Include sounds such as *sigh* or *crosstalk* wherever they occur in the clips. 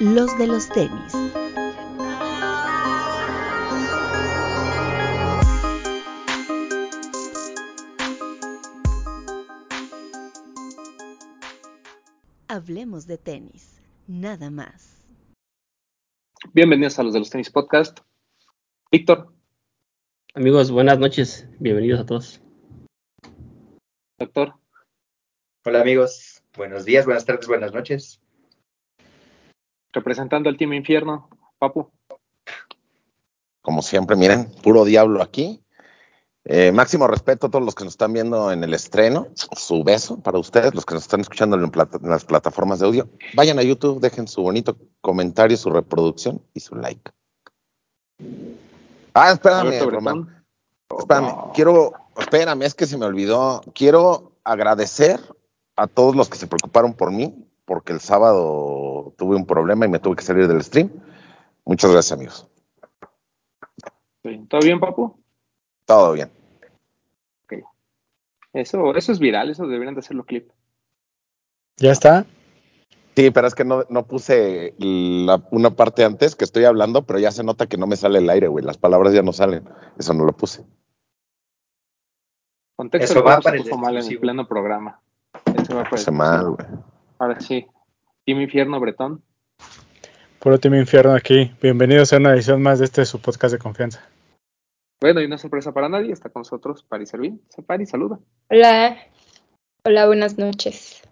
los de los tenis. Hablemos de tenis, nada más. Bienvenidos a los de los tenis podcast. Víctor, Amigos, buenas noches. Bienvenidos a todos. doctor, Hola amigos, buenos días, buenas tardes, buenas noches. Representando al Team Infierno, Papu. Como siempre, miren, puro diablo aquí. Eh, máximo respeto a todos los que nos están viendo en el estreno. Su beso para ustedes, los que nos están escuchando en, plata- en las plataformas de audio. Vayan a YouTube, dejen su bonito comentario, su reproducción y su like. Ah, espérame, Román. Espérame, No. quiero, espérame, es que se me olvidó. Quiero agradecer a todos los que se preocuparon por mí, porque el sábado tuve un problema y me tuve que salir del stream. Muchas gracias, amigos. Sí, ¿Todo bien, Papu? Todo bien. Eso, eso es viral, eso deberían de hacerlo clip. ¿Ya está? Sí, pero es que no, no puse la- una parte antes que estoy hablando, pero ya se nota que no me sale el aire, güey. Las palabras ya no salen. Eso no lo puse. Contexto Eso va para el puso mal en el pleno programa. Eso va para el Puse mal, güey. Ahora sí. Team Infierno, Bretón. Puro Team Infierno aquí. Bienvenidos a una edición más de este su podcast de confianza. Bueno, y una sorpresa para nadie, está con nosotros Pari Servín. Se Pari, saluda. Hola, hola, buenas noches.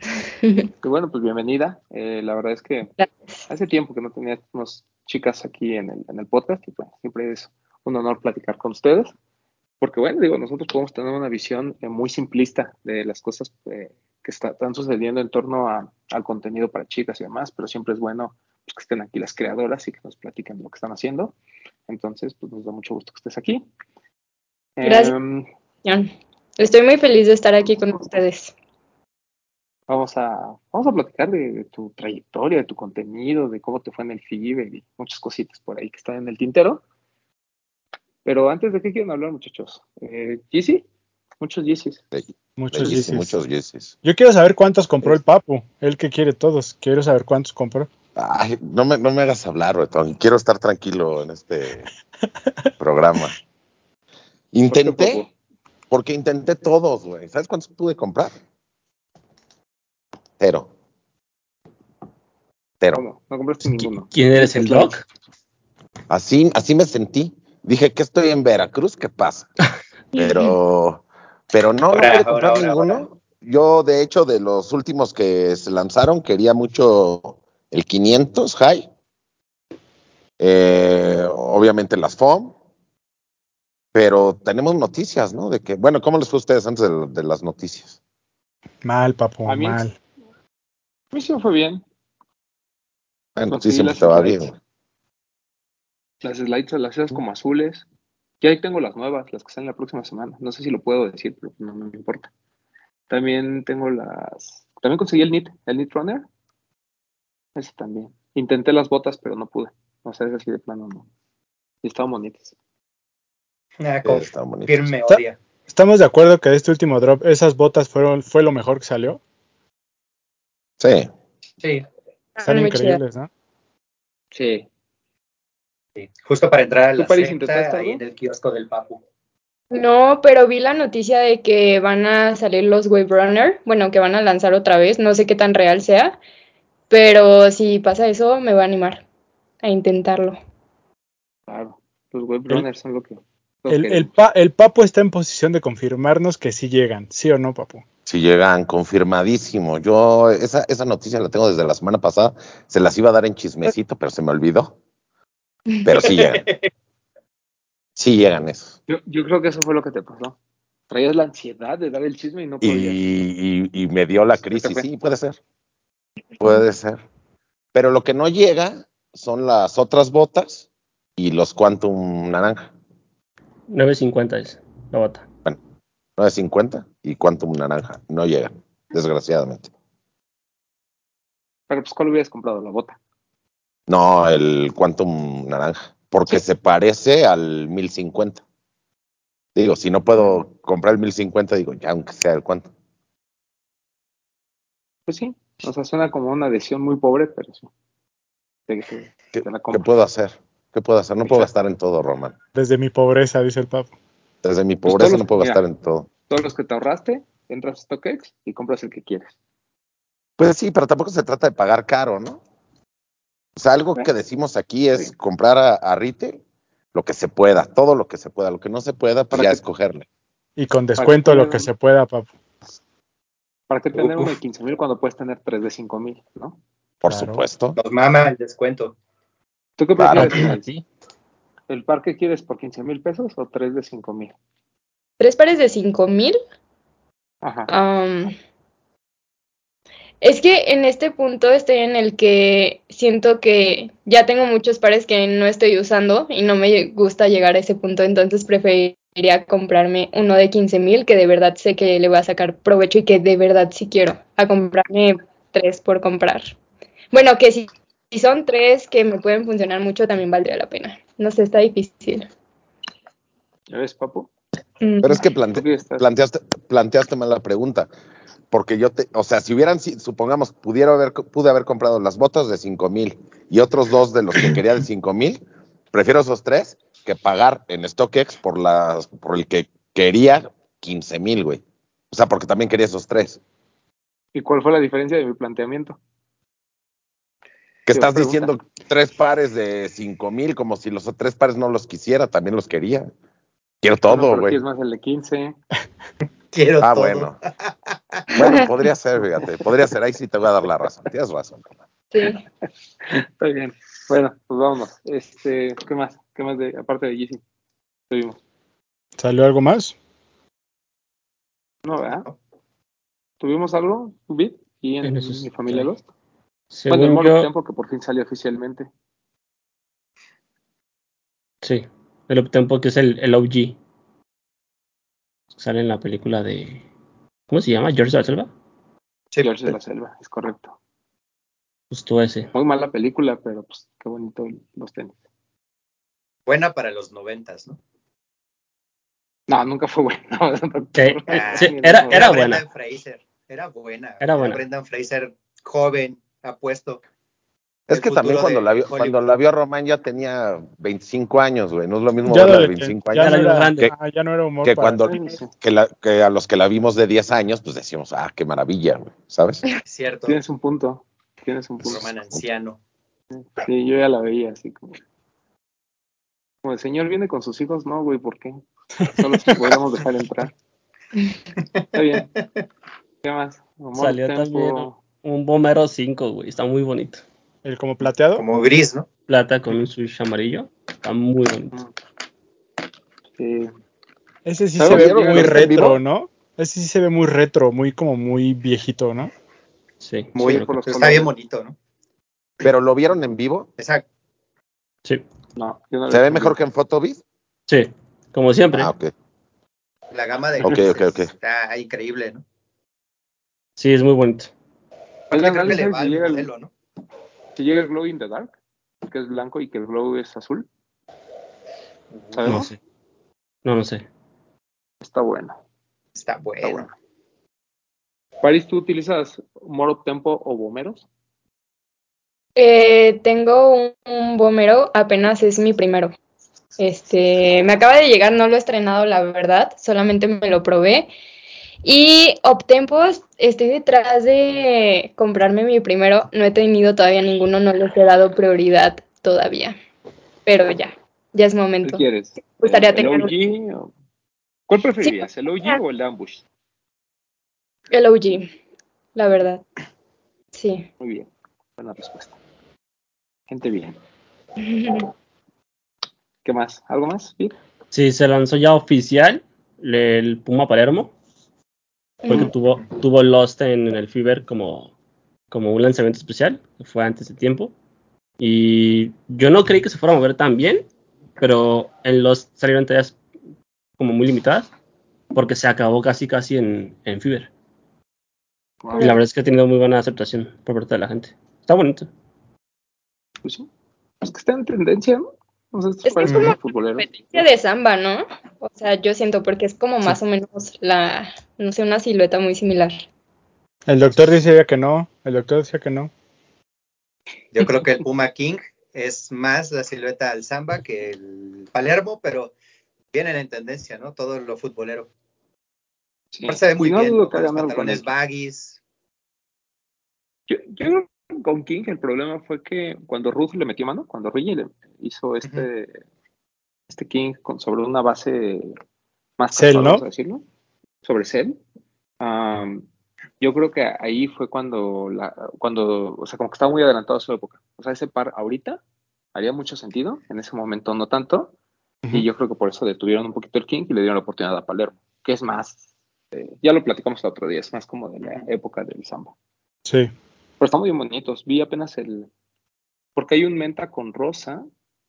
*laughs* Y bueno, pues bienvenida. Eh, la verdad es que Gracias. hace tiempo que no teníamos chicas aquí en el, en el podcast y pues siempre es un honor platicar con ustedes. Porque bueno, digo, nosotros podemos tener una visión eh, muy simplista de las cosas eh, que está- están sucediendo en torno a- al contenido para chicas y demás, pero siempre es bueno pues, que estén aquí las creadoras y que nos platiquen lo que están haciendo. Entonces, pues nos da mucho gusto que estés aquí. Gracias. Em, Estoy muy feliz de estar aquí con ustedes. Vamos a, vamos a platicar de, de tu trayectoria, de tu contenido, de cómo te fue en el FIBE y muchas cositas por ahí que están en el tintero. Pero antes de qué quieren hablar, muchachos. Eh, ¿Yeezy? Muchos Yeezys. Muchos Yeezys. Muchos. Yo quiero saber cuántos compró el Papu. Él que quiere todos. Quiero saber cuántos compró. Ay, no me, no me hagas hablar, Betón. Quiero estar tranquilo en este *laughs* programa. Intenté, porque intenté todos, güey. ¿Sabes cuántos pude comprar? Cero. Cero. ¿Cómo? No compraste ninguno. ¿Quién eres el doc? Así, así me sentí. Dije que estoy en Veracruz, ¿qué pasa? *laughs* Pero, pero no, no pude comprar ahora, ninguno. ahora. Yo, de hecho, de los últimos que se lanzaron, quería mucho el 500 High. Eh, obviamente las FOM. Pero tenemos noticias, ¿no? De que, bueno, ¿cómo les fue a ustedes antes de, de las noticias? Mal, Papu, A mí- mal. A mí sí me fue bien. Bueno, Conseguí sí, siempre las te va slides. bien. Las slides, las esas como azules. Ya ahí tengo las nuevas, las que salen la próxima semana. No sé si lo puedo decir, pero no, no me importa. También tengo las... También conseguí el NIT, el NIT Runner. Ese también. Intenté las botas, pero no pude. O sea, es así de plano, no. Y estaban bonitas. Ah, Sí, está bonito. confirme, Está- odia. ¿Estamos de acuerdo que de este último drop esas botas fueron fue lo mejor que salió? Sí. Sí, Están Muy increíbles, ¿no? Sí. Sí. Justo para entrar a ¿Tú, la Paris, secta, ahí en el kiosco del Papu. No, pero vi la noticia de que van a salir los Wave Runner. Bueno, que van a lanzar otra vez. No sé qué tan real sea. Pero si pasa eso, me va a animar a intentarlo. Claro. Los web runners son lo que... lo El, que- el, pa- el Papu está en posición de confirmarnos que sí llegan. ¿Sí o no, Papu? Si llegan, confirmadísimo. Yo esa, esa noticia la tengo desde la semana pasada. Se las iba a dar en chismecito, pero se me olvidó. Pero sí llegan. *laughs* Sí llegan esos. yo, yo creo que eso fue lo que te pasó. Traías la ansiedad de dar el chisme y no Y, podías. y- y me dio la crisis. Sí, puede ser. Puede ser. Pero lo que no llega son las otras botas y los Quantum naranja. 9.50 es la bota. 950 y Quantum naranja. No llegan, desgraciadamente. Pero pues, ¿cuál hubieras comprado? La bota. No, el Quantum naranja. Porque se parece al 1050. Digo, si no puedo comprar el 1050, digo, ya, aunque sea el Quantum. Pues sí, O sea, suena como una adhesión muy pobre, pero sí. Te, te- ¿Qué, te la qué compro. puedo hacer? ¿Qué puedo hacer? No puedo Exacto. gastar en todo, Roman. Desde mi pobreza, dice el Papu. Desde mi Pues pobreza no puedo mira. gastar en todo. Todos los que te ahorraste, entras a StockX y compras el que quieres. Pues sí, pero tampoco se trata de pagar caro, ¿no? O sea, algo que decimos aquí es Sí. comprar a, a retail lo que se pueda, todo lo que se pueda. Lo que no se pueda, pues Para ya que- escogerle. Y con descuento que lo que se pueda, Papu. ¿Para qué tener uno de 15 mil cuando puedes tener tres de 5 mil? ¿no? Por Claro. supuesto. Nos mama el descuento. ¿Tú qué Claro. prefieres? Ti. ¿El par que quieres por 15 mil pesos o tres de 5 mil? ¿Tres pares de cinco mil? Ajá. Am, es que en este punto estoy en el que siento que ya tengo muchos pares que no estoy usando y no me gusta llegar a ese punto, entonces preferiría comprarme uno de 15 mil que de verdad sé que le voy a sacar provecho y que de verdad sí quiero, a comprarme tres por comprar. Bueno, que si, si son tres que me pueden funcionar mucho, también valdría la pena. No sé, está difícil. ¿Ya ves, papu? Mm. Pero es que planteaste, planteaste mal la pregunta. Porque yo te, o sea, si hubieran, si- supongamos, pudiera haber, pude haber comprado las botas de 5 mil y otros dos de los que quería de 5 mil, prefiero esos tres que pagar en StockX por las, por el que quería 15 mil, güey. O sea, porque también quería esos tres. ¿Y cuál fue la diferencia de mi planteamiento? Que estás pregunta. diciendo tres pares de 5 mil, como si los tres pares no los quisiera, también los quería. Quiero todo, güey. aquí es más el de 15. *laughs* Quiero Ah, todo. bueno. *laughs* Bueno, podría ser, fíjate. Podría ser. Ahí sí te voy a dar la razón. Tienes razón. Sí. *laughs* Está bien. Bueno, pues vámonos. Este, ¿qué más? ¿Qué más de, aparte de Yeezy? Tuvimos. ¿Salió algo más? No, ¿verdad? ¿Tuvimos algo, Bit? ¿Y en mi familia estoy. Lost? Bueno, el Según yo, Tempo que por fin salió oficialmente. sí. El uptempo que es el, el OG. Sale en la película de. ¿Cómo se llama? George de la Selva. Sí, George de la Selva, es correcto. Justo ese. Muy mala película, pero pues qué bonito los tenis. Buena para los noventas, ¿no? No, nunca fue Ah, sí, Ni era, era buena. Brendan Fraser. Era buena. Era buena. Brendan Fraser, joven, apuesto. Es que también cuando la, vio, cuando la vio Román ya tenía 25 años, güey. No es lo mismo Ya, verla de le- 25 ya años no Ya la era, grande. ah, ya no era humor que cuando que, la- que a los que la vimos de 10 años, pues decíamos, ah, qué maravilla, güey. ¿Sabes? *laughs* Cierto. Tienes un punto. Tienes un punto. Roman anciano. Sí, yo ya la veía así como. Como el señor viene con sus hijos, no, güey, ¿por qué? Solo si podemos dejar entrar. Está bien. ¿Qué más? Amor, Salió Tempo. también un Bomero 5, güey. Está muy bonito. El como plateado. Como gris, ¿no? Plata con un switch amarillo. Está muy bonito. Sí. Ese sí se ve ¿Vieron muy retro? ¿no? Ese sí se ve muy retro, muy como muy viejito, ¿no? Sí. Muy, sí, por los está bien bonito, ¿no? Pero lo vieron en vivo. Exacto. sí. No, ¿Se ve vi. mejor que en Photobit? Sí, como siempre. Ah, ok. La gama de Ok, grises ok, ok. está increíble, ¿no? Sí, es muy bonito. Oigan, creo que ¿alguien le va el, modelo, ¿no? Si llega el glow in the dark? Que es blanco y que el glow es azul. No ¿Sabemos? sé. No, no sé. Está bueno. Está Está bueno. bueno. Paris, ¿tú utilizas Moro Tempo o Bomeros? Eh, tengo un, un Bomero, apenas es mi primero. Este, me acaba de llegar, no lo he estrenado, la verdad, solamente me lo probé. Y Optempos, estoy detrás de comprarme mi primero. No he tenido todavía ninguno, no les he dado prioridad todavía. Pero ya, ya es ¿Qué momento. quieres? gustaría ¿El, OG? o- ¿Cuál preferirías? ¿El OG o el Ambush? El OG, la verdad. Sí. Muy bien. Buena respuesta. Gente bien. *laughs* ¿Qué más? ¿Algo más? ¿Sí? Sí, se lanzó ya oficial el Puma Palermo. Porque tuvo, tuvo Lost en, en el Fever como, como un lanzamiento especial, que fue antes de tiempo. Y yo no creí que se fuera a mover tan bien, pero en Lost salieron tallas como muy limitadas, porque se acabó casi casi en, en Fever. Wow. Y la verdad es que ha tenido muy buena aceptación por parte de la gente. Está bonito. Pues sí. Es que está en tendencia, ¿no? O sea, estos Es que parecen es como competencia de samba, ¿no? O sea, yo siento porque es como más o menos la, no sé, una silueta muy similar. El doctor decía que no, el doctor decía que no. Yo creo que el Puma King es más la silueta del samba que el Palermo, pero vienen en tendencia, ¿no? Todo lo futbolero. Sí. Se ve muy no bien, que Con los pantalones baggies. Yo, yo creo que con King el problema fue que cuando Ruth le metió mano, cuando Reggie le hizo este, este King con, sobre una base más Cell, ¿no? decirlo, sobre Cell, yo creo que ahí fue cuando, la, cuando, o sea, como que estaba muy adelantado a su época. O sea, ese par ahorita haría mucho sentido, en ese momento no tanto, y yo creo que por eso detuvieron un poquito el King y le dieron la oportunidad a Palermo, que es más, eh, ya lo platicamos el otro día, es más como de la época del samba. Sí. Pero están muy bonitos. Vi apenas el. Porque hay un menta con rosa.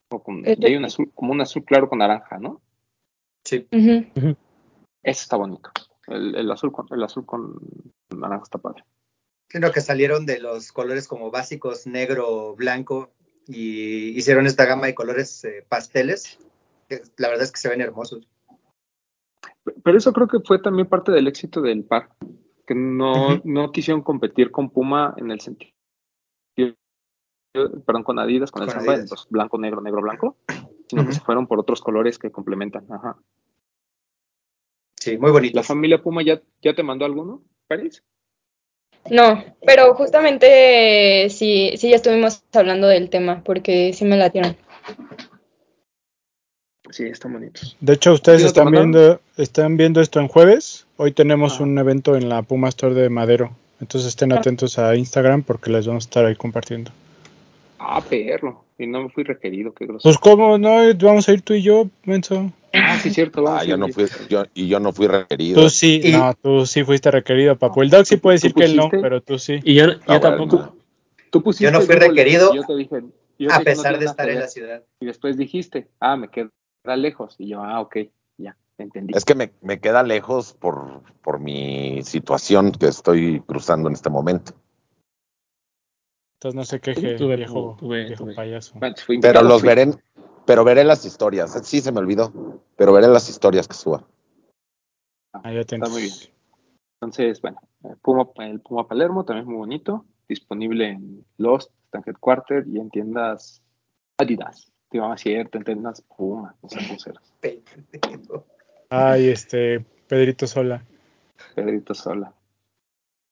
O con, El- hay un azul, como un azul claro con naranja, ¿no? Sí. Ese está bonito. El, el azul con el azul con naranja está padre. Sino que salieron de los colores como básicos negro, blanco y hicieron esta gama de colores eh, pasteles. que La verdad es que se ven hermosos. Pero eso creo que fue también parte del éxito del par. Que no, no quisieron competir con Puma en el sentido. Perdón, con Adidas, con el Con samba, Adidas. los blanco, negro, negro, blanco. Sino que se fueron por otros colores que complementan. Ajá. Sí, muy ¿La bonitos. familia Puma ya, ya te mandó alguno, París? No, pero justamente sí, sí ya estuvimos hablando del tema, porque sí me latieron. Sí, están bonitos. De hecho, ustedes ¿Sí no te están viendo, están viendo esto en jueves. Hoy tenemos Ajá. un evento en la Puma Store de Madero. Entonces estén Ah. atentos a Instagram porque les vamos a estar ahí compartiendo. Ah, perro. Y no me fui requerido, qué grosero. Pues cómo no, vamos a ir tú y yo, Menso. Ah, sí, cierto. Vamos Ah, yo no fui, yo, y yo no fui requerido. Tú sí, Y- no, tú sí fuiste requerido, papu. El Doc sí ¿Tú- puede tú decir que él no, pero tú sí. Y yo, yo Ah, bueno, tampoco. Tú pusiste Yo no fui requerido y Yo te dije, yo te A no pesar de estar en la ciudad. Y después dijiste, ah, me queda lejos. Y yo, ah, ok, entendí. Es que me, me queda lejos por, por mi situación que estoy cruzando en este momento. Entonces no se queje, Tuve, viejo, tuve, viejo tuve. payaso. Pero los fui. veré, pero veré las historias. Sí, se me olvidó, pero veré las historias que suba. Ahí atentos. Está muy bien. Entonces, bueno, el Puma, el Puma Palermo también es muy bonito. Disponible en Lost, está en Headquarter y en tiendas Adidas. Te iba a cierto, en tiendas Puma, no sé. *laughs* Ay, este, Pedrito Sola. Pedrito Sola.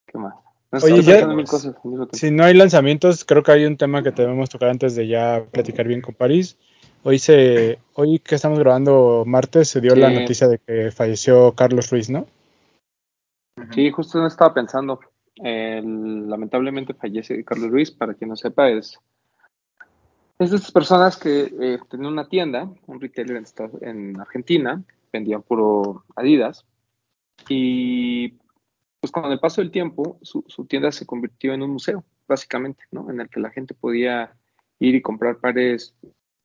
¿Qué más? No, Oye, ya- cosas. Si no hay lanzamientos, creo que hay un tema que debemos tocar antes de ya platicar bien con París. Hoy se, hoy que estamos grabando martes, se dio la noticia de que falleció Carlos Ruiz, ¿no? Sí, justo no estaba pensando. Lamentablemente fallece Carlos Luis, para quien no sepa, es, es de estas personas que eh, tenía una tienda, un retailer en, en Argentina, vendían puro Adidas, y pues con el paso del tiempo su, su tienda se convirtió en un museo, básicamente, ¿no? En el que la gente podía ir y comprar pares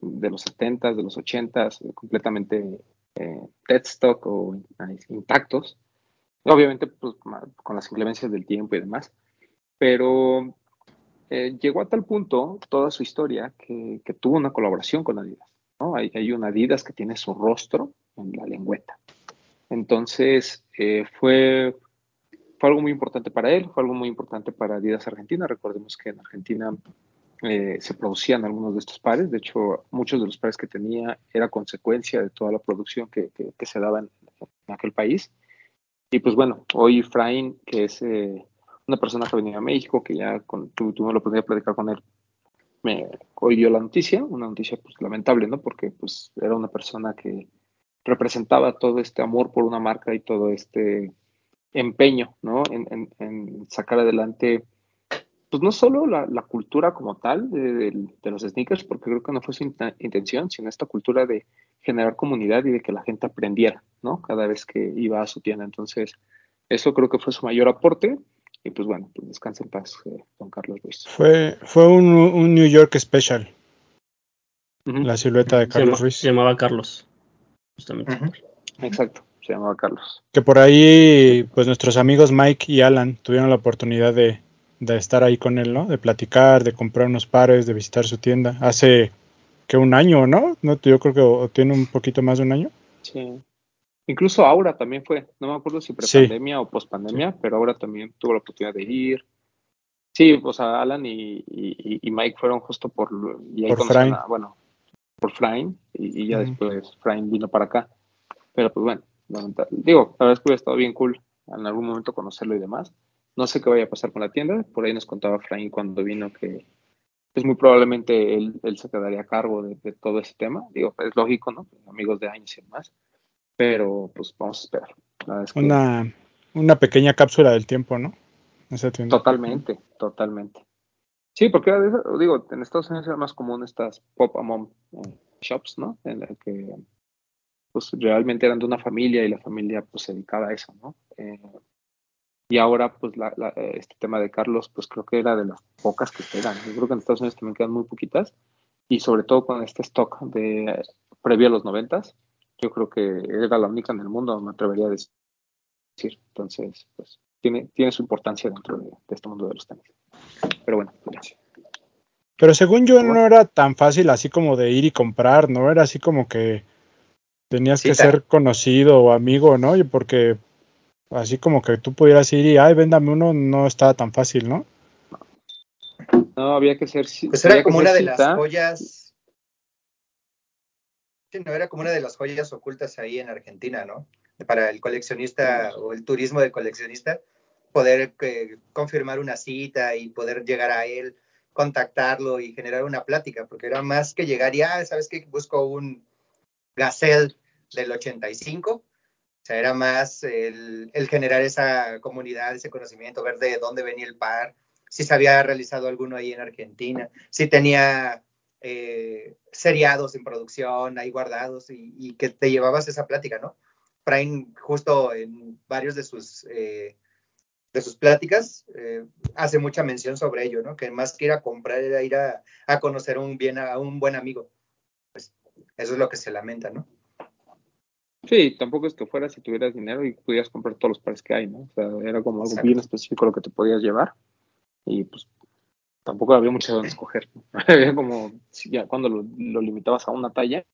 de los 70s, de los 80s, eh, completamente eh, dead stock o intactos. Obviamente, pues, con las inclemencias del tiempo y demás. Pero eh, llegó a tal punto toda su historia que, que tuvo una colaboración con Adidas. ¿no? Hay, hay un Adidas que tiene su rostro en la lengüeta. Entonces, eh, fue, fue algo muy importante para él, fue algo muy importante para Adidas Argentina. Recordemos que en Argentina eh, se producían algunos de estos pares. De hecho, muchos de los pares que tenía era consecuencia de toda la producción que, que- que se daba en, en aquel país. Y pues bueno, hoy Fraín, que es eh, una persona que venía a México, que ya con, tu, tuve la oportunidad de platicar con él, me, hoy dio la noticia, una noticia pues lamentable, ¿no? Porque pues era una persona que representaba todo este amor por una marca y todo este empeño, ¿no? En, en- en sacar adelante, pues no solo la, la cultura como tal de, de- de los sneakers, porque creo que no fue su inten- intención, sino esta cultura de generar comunidad y de que la gente aprendiera, ¿no? Cada vez que iba a su tienda. Entonces, eso creo que fue su mayor aporte. Y pues bueno, pues descansa en paz, eh, don Carlos Luis. Fue, fue un, un New York Special, la silueta de Se, Carlos llama- Ruiz. se llamaba Carlos. Justamente. Exacto, se llamaba Carlos. Que por ahí, pues nuestros amigos Mike y Alan tuvieron la oportunidad de, de estar ahí con él, ¿no? De platicar, de comprar unos pares, de visitar su tienda. Hace que un año, ¿no? no yo creo que o- tiene un poquito más de un año. Sí. Incluso Aura también fue, no me acuerdo si pre-pandemia o post-pandemia, pero Aura también tuvo la oportunidad de ir. Sí, o sea, Alan y, y, Mike fueron justo por... Y ahí por Frain. bueno, por Frain, y, ya después Frain vino para acá. Pero pues bueno, digo, la verdad es que hubiera estado bien cool en algún momento conocerlo y demás. No sé qué vaya a pasar con la tienda, por ahí nos contaba Frain cuando vino que pues muy probablemente él, se quedaría a cargo de, todo ese tema. Digo, es lógico, ¿no? Amigos de años y demás. Pero pues vamos a esperar. una, una pequeña cápsula del tiempo, ¿no? Totalmente, totalmente. Sí, porque digo, en Estados Unidos era más común estas pop a mom eh, shops, ¿no? En las que pues realmente eran de una familia y la familia pues se dedicaba a eso, ¿no? Eh, y ahora pues la, este tema de Carlos pues creo que era de las pocas que quedan. Yo creo que en Estados Unidos también quedan muy poquitas y sobre todo con este stock de previo a los noventas, yo creo que era la única en el mundo, me atrevería a decir. Entonces, pues tiene, tiene su importancia dentro de, este mundo de los tenis. Pero bueno, gracias. Pero según yo no era tan fácil así como de ir y comprar, ¿no? Era así como que tenías que ser conocido o amigo, ¿no? Y porque así como que tú pudieras ir y, ay, véndame uno, no estaba tan fácil, ¿no? No, había que ser... Pues era como una de las joyas... Sí, no, era como una de las joyas ocultas ahí en Argentina, ¿no? Para el coleccionista o el turismo del coleccionista, poder eh, confirmar una cita y poder llegar a él, contactarlo y generar una plática, porque era más que llegar y, ah, ¿sabes qué? Busco un Gazelle del 85. O sea, era más el, generar esa comunidad, ese conocimiento, ver de dónde venía el par, si se había realizado alguno ahí en Argentina, si tenía eh, seriados en producción ahí guardados y, que te llevabas esa plática, ¿no? Prime, justo en varios de sus, eh, de sus pláticas, eh, hace mucha mención sobre ello, ¿no? Que más que ir a comprar era ir a, a conocer un bien, a un buen amigo. Pues eso es lo que se lamenta, ¿no? Sí, tampoco es que fueras si tuvieras dinero y pudieras comprar todos los pares que hay, ¿no? O sea, era como algo bien específico lo que te podías llevar y pues tampoco había mucho donde escoger. *laughs* había como, ya cuando lo, limitabas a una talla,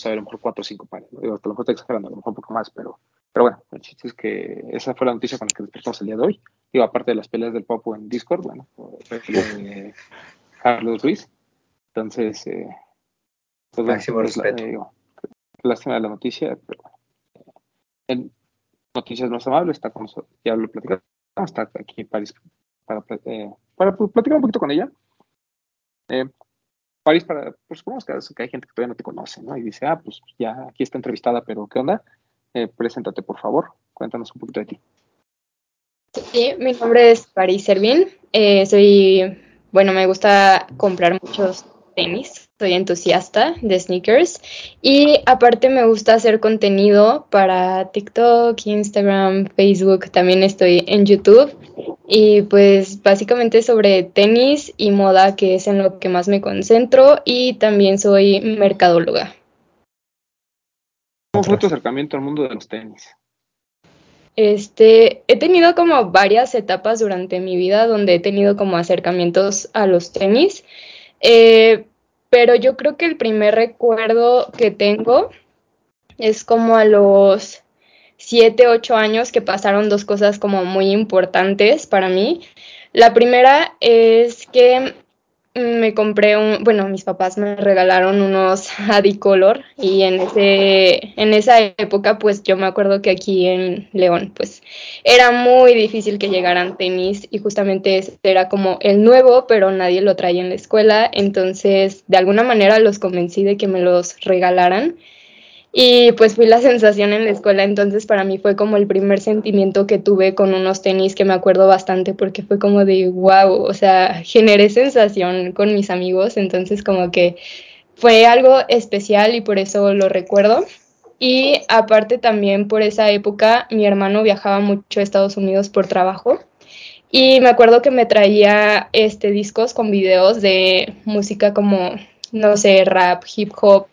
pues a ver, a lo mejor cuatro o cinco pares. ¿no? Digo, a lo mejor estoy exagerando, a lo mejor un poco más, pero, pero bueno, el chiste es que esa fue la noticia con la que despertamos el día de hoy. Digo, aparte de las peleas del Popo en Discord, bueno, de Carlos Ruiz. Entonces, eh, pues, Máximo pues, respeto. Eh, lástima de la noticia, pero bueno. En Noticias Más Amables está con nosotros, ya lo platicamos, está aquí en París para, eh, para platicar un poquito con ella. Eh, París, para, pues supongo que, hay gente que todavía no te conoce, ¿no? Y dice, ah, pues ya aquí está entrevistada, pero ¿qué onda? Eh, preséntate, por favor, cuéntanos un poquito de ti. Sí, mi nombre es París Servín, eh, soy, bueno, me gusta comprar muchos tenis, soy entusiasta de sneakers y aparte me gusta hacer contenido para TikTok, Instagram, Facebook, también estoy en YouTube y pues básicamente sobre tenis y moda que es en lo que más me concentro y también soy mercadóloga. ¿Cómo fue tu acercamiento al mundo de los tenis? Este, he tenido como varias etapas durante mi vida donde he tenido como acercamientos a los tenis. Eh, pero yo creo que el primer recuerdo que tengo es como a los siete, ocho años que pasaron dos cosas como muy importantes para mí. La primera es que me compré un, bueno, mis papás me regalaron unos *laughs* Adicolor y en ese, en esa época, pues yo me acuerdo que aquí en León, pues era muy difícil que llegaran tenis y justamente ese era como el nuevo, pero nadie lo traía en la escuela, entonces de alguna manera los convencí de que me los regalaran y pues fui la sensación en la escuela, entonces para mí fue como el primer sentimiento que tuve con unos tenis que me acuerdo bastante porque fue como de wow, o sea, generé sensación con mis amigos, entonces como que fue algo especial y por eso lo recuerdo. Y aparte también por esa época mi hermano viajaba mucho a Estados Unidos por trabajo y me acuerdo que me traía este discos con videos de música como no sé, rap, hip hop,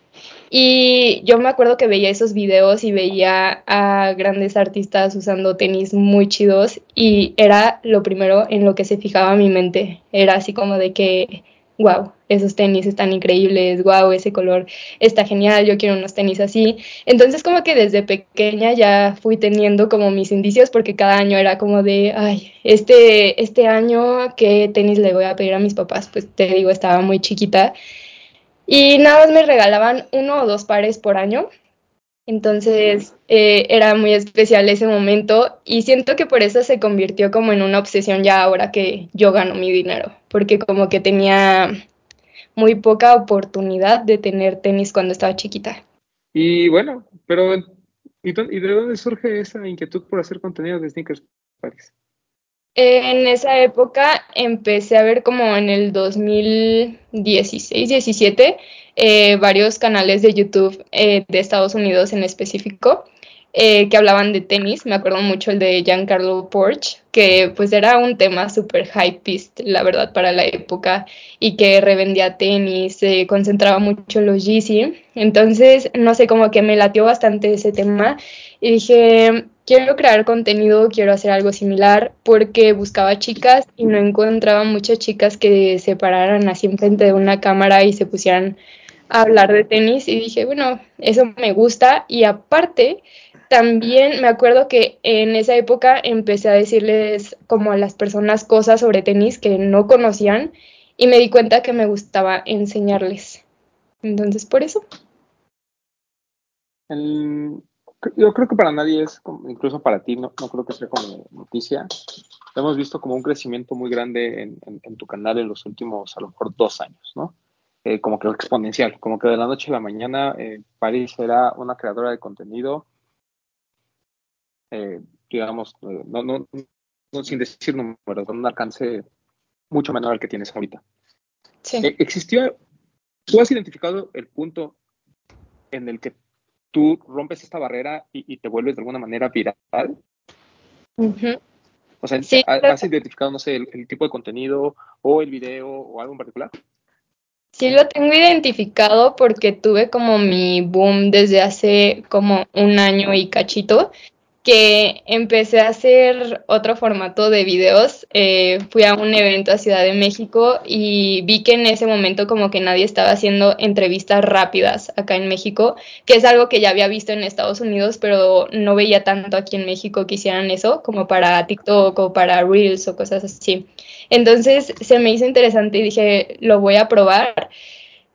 y yo me acuerdo que veía esos videos y veía a grandes artistas usando tenis muy chidos y era lo primero en lo que se fijaba mi mente. Era así como de que wow, esos tenis están increíbles, wow, ese color está genial, yo quiero unos tenis así. Entonces como que desde pequeña ya fui teniendo como mis indicios porque cada año era como de, ay, este, este año, ¿qué tenis le voy a pedir a mis papás? Pues te digo, estaba muy chiquita. Y nada más me regalaban uno o dos pares por año. Entonces eh, era muy especial ese momento y siento que por eso se convirtió como en una obsesión ya ahora que yo gano mi dinero, porque como que tenía muy poca oportunidad de tener tenis cuando estaba chiquita. Y bueno, pero ¿y, de dónde surge esa inquietud por hacer contenido de sneakers, Paris? En esa época empecé a ver como en el 2016, 17, eh, varios canales de YouTube eh, de Estados Unidos en específico eh, que hablaban de tenis. Me acuerdo mucho el de Giancarlo Porch, que pues era un tema súper hypeist, la verdad, para la época y que revendía tenis, se concentraba mucho en los Yeezy. Entonces, no sé, como que me latió bastante ese tema y dije, quiero crear contenido, quiero hacer algo similar, porque buscaba chicas y no encontraba muchas chicas que se pararan así enfrente de una cámara y se pusieran a hablar de tenis. Y dije, bueno, eso me gusta y aparte también me acuerdo que en esa época empecé a decirles como a las personas cosas sobre tenis que no conocían y me di cuenta que me gustaba enseñarles. Entonces, por eso yo creo que para nadie es, incluso para ti, no, no creo que sea como noticia. Hemos visto como un crecimiento muy grande en, tu canal en los últimos, a lo mejor, dos años, ¿no? Eh, como que exponencial, como que de la noche a la mañana eh, Paris era una creadora de contenido, eh, digamos, no, no, no, sin decir números, con un alcance mucho menor al que tienes ahorita. Sí. existió, tú has identificado el punto en el que tú rompes esta barrera y, te vuelves de alguna manera viral. O sea, ¿has identificado, no sé, el, tipo de contenido o el video o algo en particular? Sí, lo tengo identificado porque tuve como mi boom desde hace como un año y cachito que empecé a hacer otro formato de videos. Eh, fui a un evento a Ciudad de México y vi que en ese momento como que nadie estaba haciendo entrevistas rápidas acá en México, que es algo que ya había visto en Estados Unidos, pero no veía tanto aquí en México que hicieran eso, como para TikTok o para Reels o cosas así. Entonces se me hizo interesante y dije, lo voy a probar.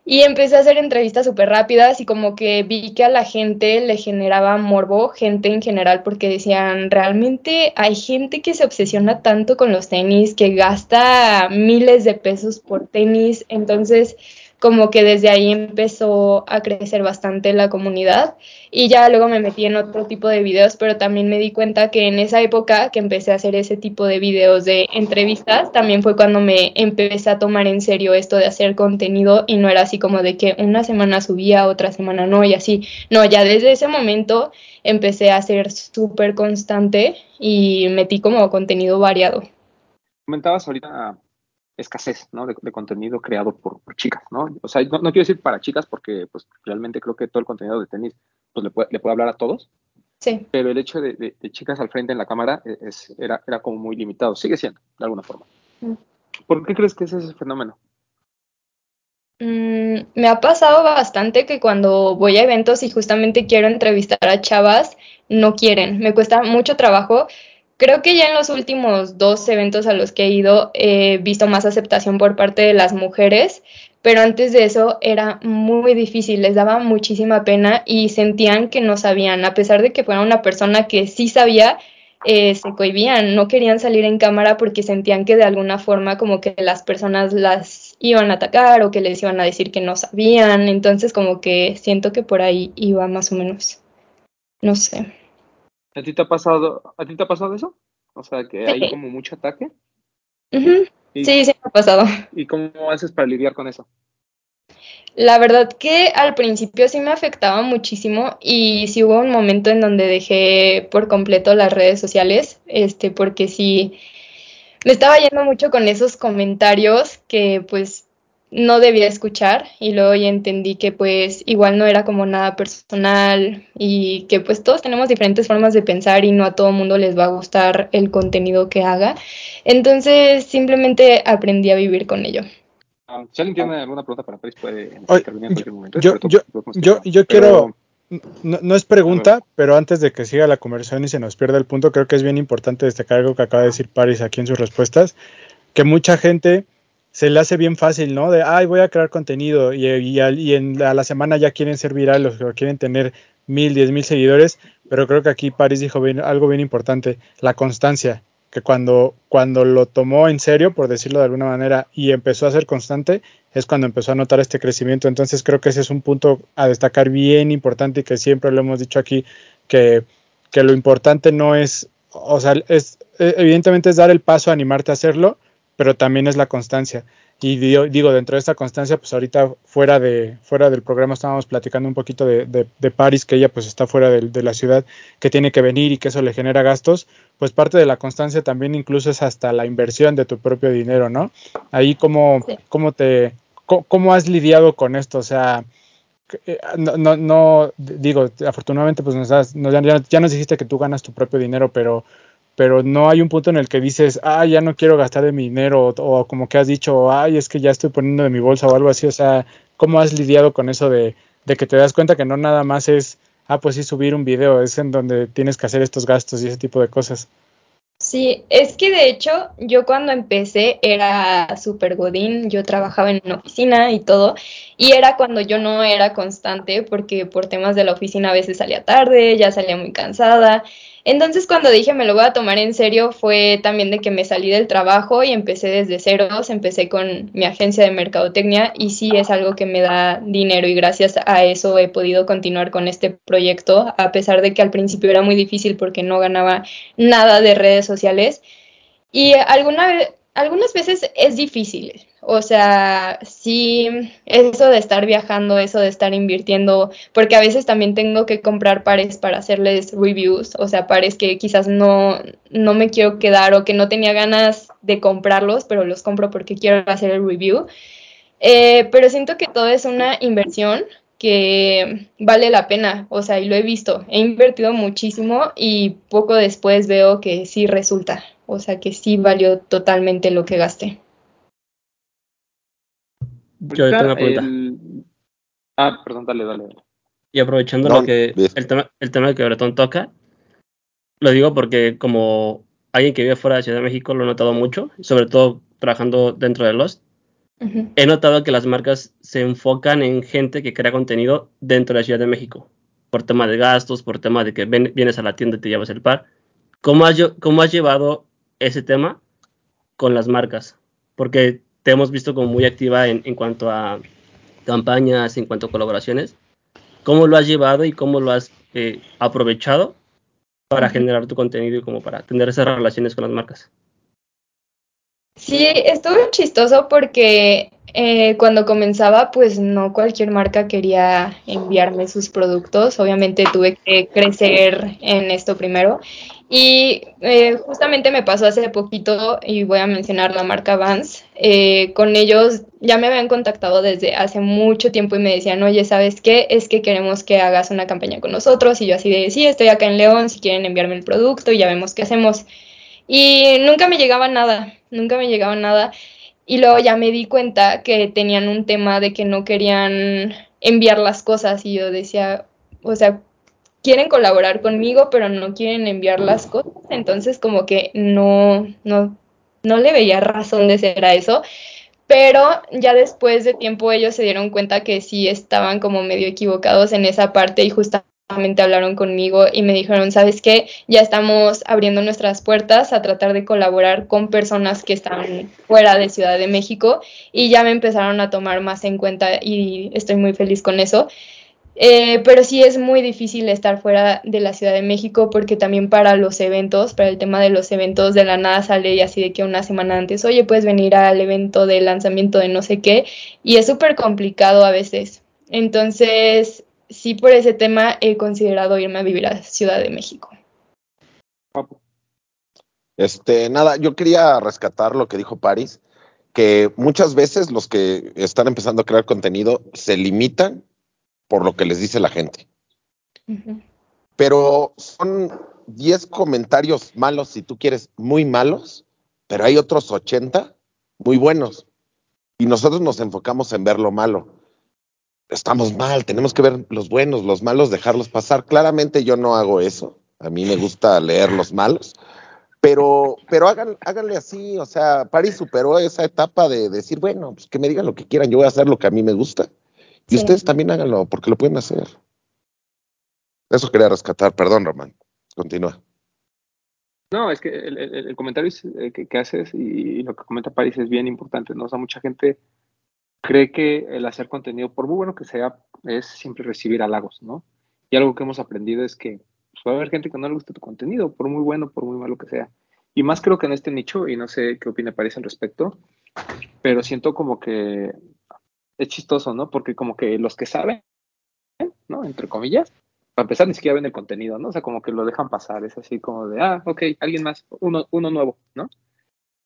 Y empecé a hacer entrevistas súper rápidas y como que vi que a la gente le generaba morbo, gente en general, porque decían, realmente hay gente que se obsesiona tanto con los tenis, que gasta miles de pesos por tenis, entonces como que desde ahí empezó a crecer bastante la comunidad y ya luego me metí en otro tipo de videos, pero también me di cuenta que en esa época que empecé a hacer ese tipo de videos de entrevistas, también fue cuando me empecé a tomar en serio esto de hacer contenido y no era así como de que una semana subía, otra semana no y así. No, ya desde ese momento empecé a ser súper constante y metí como contenido variado. Comentabas ahorita escasez, ¿no? De, contenido creado por, chicas, ¿no? O sea, no, quiero decir para chicas porque, pues, realmente creo que todo el contenido de tenis, pues, le puede, le puede hablar a todos. Sí. Pero el hecho de, chicas al frente en la cámara e, es, era, era como muy limitado. Sigue siendo, de alguna forma. Mm. ¿Por qué crees que es ese fenómeno? Mm, me ha pasado bastante que cuando voy a eventos y justamente quiero entrevistar a chavas, no quieren. Me cuesta mucho trabajo Creo que ya en los últimos dos eventos a los que he ido he visto más aceptación por parte de las mujeres, pero antes de eso era muy difícil, les daba muchísima pena y sentían que no sabían, a pesar de que fuera una persona que sí sabía, eh, se cohibían, no querían salir en cámara porque sentían que de alguna forma como que las personas las iban a atacar o que les iban a decir que no sabían, entonces como que siento que por ahí iba más o menos, no sé. ¿A ti te ha pasado, a ti te ha pasado eso? O sea, que hay como mucho ataque. sí, sí me ha pasado. ¿Y cómo haces para lidiar con eso? La verdad que al principio sí me afectaba muchísimo y sí hubo un momento en donde dejé por completo las redes sociales, este, porque sí me estaba yendo mucho con esos comentarios que pues no debía escuchar y luego ya entendí que pues igual no era como nada personal y que pues todos tenemos diferentes formas de pensar y no a todo mundo les va a gustar el contenido que haga. Entonces simplemente aprendí a vivir con ello. si alguien tiene alguna pregunta para Paris, puede intervenir en cualquier momento. yo, yo, yo, yo Pero- quiero, no, no es pregunta, pero antes de que siga la conversación y se nos pierda el punto, creo que es bien importante destacar algo que acaba de decir Paris aquí en sus respuestas, que mucha gente se le hace bien fácil, ¿no? De, ay, voy a crear contenido y, y, en, a la semana ya quieren ser virales o quieren tener mil, diez mil seguidores, pero creo que aquí Paris dijo bien- algo bien importante, la constancia, que cuando, cuando lo tomó en serio, por decirlo de alguna manera, y empezó a ser constante, es cuando empezó a notar este crecimiento. Entonces creo que ese es un punto a destacar bien importante y que siempre lo hemos dicho aquí, que, que lo importante no es, o sea, es, eh, evidentemente es dar el paso, animarte a hacerlo, pero también es la constancia. Y digo, digo, dentro de esta constancia, pues ahorita fuera de fuera del programa estábamos platicando un poquito de, de, de Paris, que ella pues está fuera de, de, la ciudad, que tiene que venir y que eso le genera gastos, pues parte de la constancia también incluso es hasta la inversión de tu propio dinero, ¿no? Ahí cómo, Sí. cómo te, cómo, cómo has lidiado con esto, o sea, eh, no, no, no digo, afortunadamente pues nos ya, ya nos dijiste que tú ganas tu propio dinero, pero pero no hay un punto en el que dices, ah, ya no quiero gastar de mi dinero, o, como que has dicho, ay, es que ya estoy poniendo de mi bolsa o algo así, o sea, ¿cómo has lidiado con eso de, de que te das cuenta que no nada más es, ah, pues sí, subir un video, es en donde tienes que hacer estos gastos y ese tipo de cosas? Sí, es que de hecho yo cuando empecé era súper godín, yo trabajaba en una oficina y todo, y era cuando yo no era constante porque por temas de la oficina a veces salía tarde, ya salía muy cansada. Entonces cuando dije me lo voy a tomar en serio fue también de que me salí del trabajo y empecé desde ceros, empecé con mi agencia de mercadotecnia y sí es algo que me da dinero y gracias a eso he podido continuar con este proyecto a pesar de que al principio era muy difícil porque no ganaba nada de redes sociales. Y alguna algunas veces es difícil, o sea, sí, eso de estar viajando, eso de estar invirtiendo, porque a veces también tengo que comprar pares para hacerles reviews, o sea, pares que quizás no, no me quiero quedar o que no tenía ganas de comprarlos, pero los compro porque quiero hacer el review. Eh, pero siento que todo es una inversión que vale la pena, o sea, y lo he visto, he invertido muchísimo y poco después veo que sí resulta, o sea, que sí valió totalmente lo que gasté. Yo tengo una pregunta. El... Ah, perdón, dale, dale. dale. Y aprovechando No, lo que el tema, el tema que Bretón toca, lo digo porque como alguien que vive fuera de Ciudad de México lo he notado mucho, sobre todo trabajando dentro de Lost, he notado que las marcas se enfocan en gente que crea contenido dentro de la Ciudad de México, por tema de gastos, por tema de que ven- vienes a la tienda y te llevas el par. ¿Cómo has, cómo has llevado ese tema con las marcas? Porque te hemos visto como muy activa en, en cuanto a campañas, en cuanto a colaboraciones. ¿Cómo lo has llevado y cómo lo has eh, aprovechado para generar tu contenido y como para tener esas relaciones con las marcas? Sí, estuvo chistoso porque eh, cuando comenzaba, pues no cualquier marca quería enviarme sus productos. Obviamente tuve que crecer en esto primero. Y eh, justamente me pasó hace poquito, y voy a mencionar la marca Vans. eh, con ellos ya me habían contactado desde hace mucho tiempo y me decían, oye, ¿sabes qué? Es que queremos que hagas una campaña con nosotros. Y yo así de, sí, estoy acá en León, si quieren enviarme el producto y ya vemos qué hacemos. Y nunca me llegaba nada, nunca me llegaba nada. Y luego ya me di cuenta que tenían un tema de que no querían enviar las cosas y yo decía, o sea, quieren colaborar conmigo, pero no quieren enviar las cosas. Entonces como que no, no, no le veía razón de ser a eso. Pero ya después de tiempo ellos se dieron cuenta que sí estaban como medio equivocados en esa parte y justamente hablaron conmigo y me dijeron, ¿sabes qué? Ya estamos abriendo nuestras puertas a tratar de colaborar con personas que están fuera de Ciudad de México y ya me empezaron a tomar más en cuenta y estoy muy feliz con eso. Eh, pero sí es muy difícil estar fuera de la Ciudad de México porque también para los eventos, para el tema de los eventos de la nada sale y así de que una semana antes, oye, puedes venir al evento de lanzamiento de no sé qué y es súper complicado a veces. Entonces, sí por ese tema he considerado irme a vivir a Ciudad de México. Este, nada, yo quería rescatar lo que dijo Paris, que muchas veces los que están empezando a crear contenido se limitan por lo que les dice la gente. Pero son 10 comentarios malos, si tú quieres, muy malos, pero hay otros 80 muy buenos. Y nosotros nos enfocamos en ver lo malo. Estamos mal, tenemos que ver los buenos, los malos, dejarlos pasar. Claramente yo no hago eso. A mí me gusta leer los malos. Pero, pero hagan, háganle así, o sea, Paris superó esa etapa de decir, bueno, pues que me digan lo que quieran, yo voy a hacer lo que a mí me gusta. Y ustedes también háganlo, porque lo pueden hacer. Eso quería rescatar, perdón, Román. Continúa. No, es que el, comentario eh, que, haces y, lo que comenta Paris es bien importante, ¿no? O sea, mucha gente cree que el hacer contenido, por muy bueno que sea, es siempre recibir halagos, ¿no? Y algo que hemos aprendido es que pues, va a haber gente que no le guste tu contenido, por muy bueno, por muy malo que sea. Y más creo que en este nicho, y no sé qué opina Paris al respecto, pero siento como que es chistoso, ¿no? Porque como que los que saben, ¿no? Entre comillas, para empezar, ni siquiera ven el contenido, ¿no? O sea, como que lo dejan pasar, es así como de, ah, ok, alguien más, uno, uno nuevo, ¿no?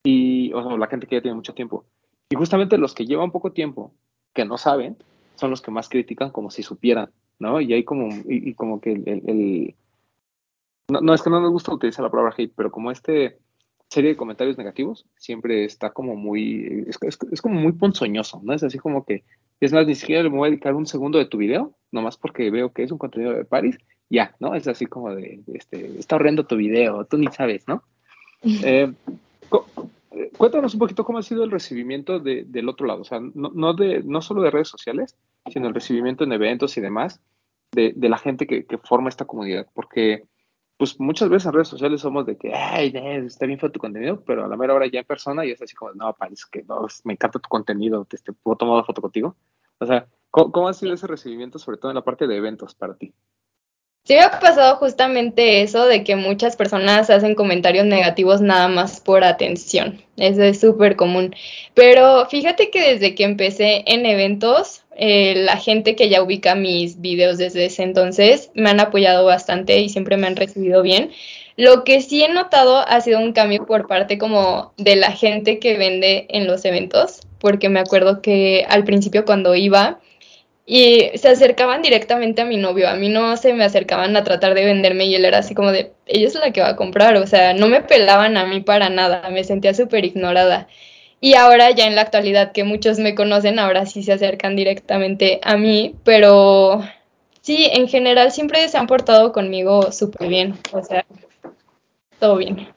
Y, o sea, la gente que ya tiene mucho tiempo. Y justamente los que llevan poco tiempo, que no saben, son los que más critican como si supieran, ¿no? Y hay como, y, como que el, no, no, es que no me gusta utilizar la palabra hate, pero como este serie de comentarios negativos siempre está como muy, es, es como muy ponzoñoso, ¿no? Es así como que es más, ni siquiera le voy a dedicar un segundo de tu video, nomás porque veo que es un contenido de Paris. Ya, ¿no? Es así como de, este, está horrendo tu video, tú ni sabes, ¿no? *laughs* Eh, cuéntanos un poquito cómo ha sido el recibimiento del otro lado, o sea, no, de, no solo de redes sociales, sino el recibimiento en eventos y demás de, la gente que, forma esta comunidad, porque pues muchas veces en redes sociales somos de que, ay, está bien fue tu contenido, pero a la mera hora ya en persona y es así como, no, parece que no, me encanta tu contenido, te, te puedo tomar una foto contigo. O sea, ¿cómo, ha sido ese recibimiento, sobre todo en la parte de eventos para ti? Sí me ha pasado justamente eso de que muchas personas hacen comentarios negativos nada más por atención. Eso es súper común. Pero fíjate que desde que empecé en eventos, eh, la gente que ya ubica mis videos desde ese entonces me han apoyado bastante y siempre me han recibido bien. Lo que sí he notado ha sido un cambio por parte como de la gente que vende en los eventos, porque me acuerdo que al principio cuando iba, y se acercaban directamente a mi novio, a mí no se me acercaban a tratar de venderme y él era así como de, ella es la que va a comprar, o sea, no me pelaban a mí para nada, me sentía súper ignorada. Y ahora ya en la actualidad que muchos me conocen, ahora sí se acercan directamente a mí, pero sí, en general siempre se han portado conmigo súper bien, o sea, todo bien.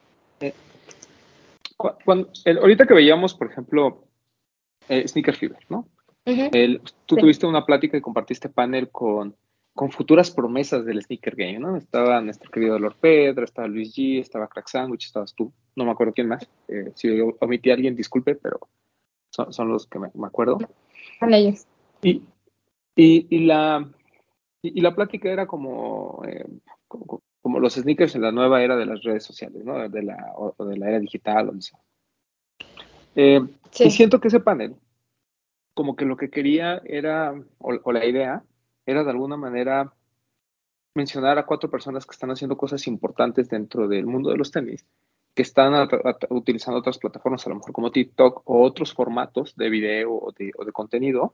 Cuando, ahorita que veíamos, por ejemplo, eh, Sneaker Fever, ¿no? tú tuviste una plática y compartiste panel con, con futuras promesas del sneaker game, ¿no? Estaba nuestro querido Lord Pedro, estaba Luis G, estaba Crack Sandwich, estabas tú, no me acuerdo quién más. Eh, si omití a alguien, disculpe, pero son, los que me, acuerdo. Son ellos. Y, y, la, y, la plática era como, eh, como, los sneakers en la nueva era de las redes sociales, ¿no? De la, o, de la era digital, o sea. Eh, y siento que ese panel como que lo que quería era, o, la idea, era de alguna manera mencionar a cuatro personas que están haciendo cosas importantes dentro del mundo de los tenis, que están utilizando otras plataformas, a lo mejor como TikTok o otros formatos de video o de, contenido,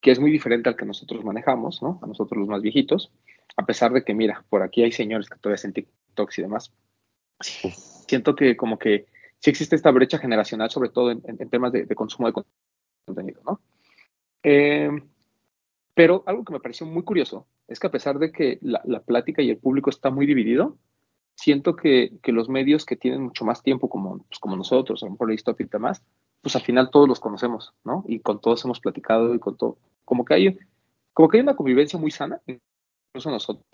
que es muy diferente al que nosotros manejamos, ¿no? A nosotros los más viejitos, a pesar de que, mira, por aquí hay señores que todavía hacen TikToks y demás. Siento que como que sí existe esta brecha generacional, sobre todo en, temas de, de consumo de contenido ¿no? Eh, pero algo que me pareció muy curioso es que a pesar de que la, plática y el público está muy dividido, siento que, los medios que tienen mucho más tiempo, como, pues, como nosotros, a lo mejor Stop y demás, pues al final todos los conocemos, ¿no? Y con todos hemos platicado y con todo, como que hay, como que hay una convivencia muy sana, incluso nosotros,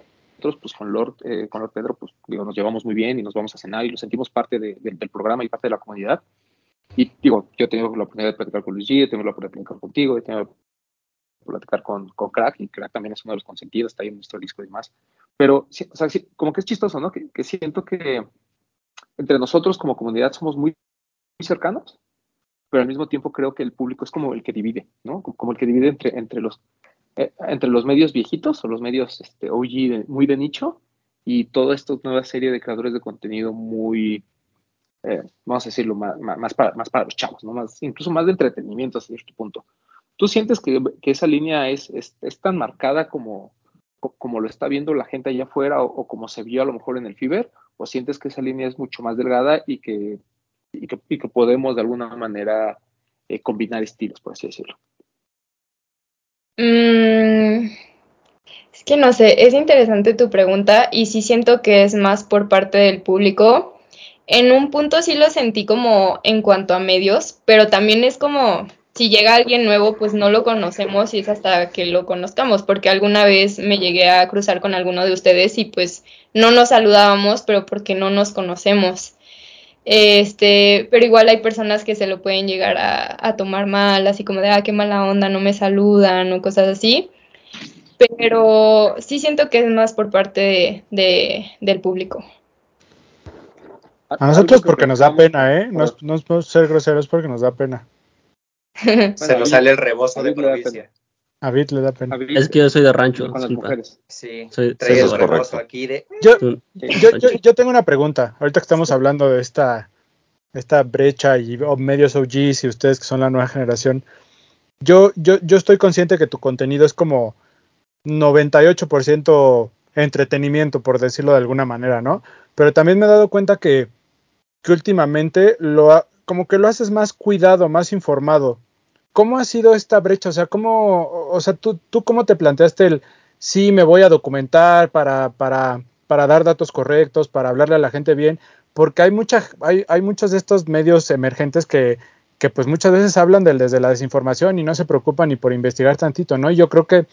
pues con Lord, eh, con Lord Pedro, pues digo, nos llevamos muy bien y nos vamos a cenar y lo sentimos parte del programa y parte de la comunidad. Y digo, yo tengo la oportunidad de platicar con Luigi, tengo la oportunidad de platicar contigo, tengo la oportunidad de platicar con, con, Crack, y Crack también es uno de los consentidos, está ahí en nuestro disco y demás. Pero, como que es chistoso, ¿no? Que, siento que entre nosotros como comunidad somos muy, muy, cercanos, pero al mismo tiempo creo que el público es como el que divide, ¿no? Como, el que divide entre, entre, los, eh, entre los medios viejitos o los medios este, OG muy de nicho y toda esta nueva serie de creadores de contenido muy eh, vamos a decirlo, más, más, para, más para los chavos, ¿no? incluso más de entretenimiento hasta cierto punto. ¿Tú sientes que, esa línea es, es, tan marcada como, como lo está viendo la gente allá afuera o, como se vio a lo mejor en el FIBER? ¿O sientes que esa línea es mucho más delgada y que, y que, podemos de alguna manera eh, combinar estilos, por así decirlo? Mm, es que no sé, es interesante tu pregunta y sí siento que es más por parte del público. En un punto sí lo sentí como en cuanto a medios, pero también es como si llega alguien nuevo, pues no lo conocemos y es hasta que lo conozcamos, porque alguna vez me llegué a cruzar con alguno de ustedes y pues no nos saludábamos, pero porque no nos conocemos. Este, pero igual hay personas que se lo pueden llegar a, tomar mal, así como de, ah, qué mala onda, no me saludan o cosas así. Pero sí siento que es más por parte de, del público. A nosotros porque nos da pena, ¿eh? No, no ser groseros porque nos da pena. *laughs* Se nos sale el rebozo de provincia. A Bit le da pena. Es que yo soy de rancho. Con las mujeres. Sí, soy, trae el rebozo aquí de... Yo, yo, tengo una pregunta. Ahorita que estamos hablando de esta, esta brecha y medios OGs y ustedes que son la nueva generación, yo, yo, yo estoy consciente que tu contenido es como 98% entretenimiento, por decirlo de alguna manera, ¿no? Pero también me he dado cuenta que, que últimamente lo como que lo haces más cuidado, más informado. ¿Cómo ha sido esta brecha? O sea, ¿cómo, o sea, tú, tú cómo te planteaste el sí me voy a documentar para, para, para dar datos correctos, para hablarle a la gente bien? Porque hay mucha, hay, hay muchos de estos medios emergentes que, que pues muchas veces hablan desde la desinformación y no se preocupan ni por investigar tantito, ¿no? Y yo creo que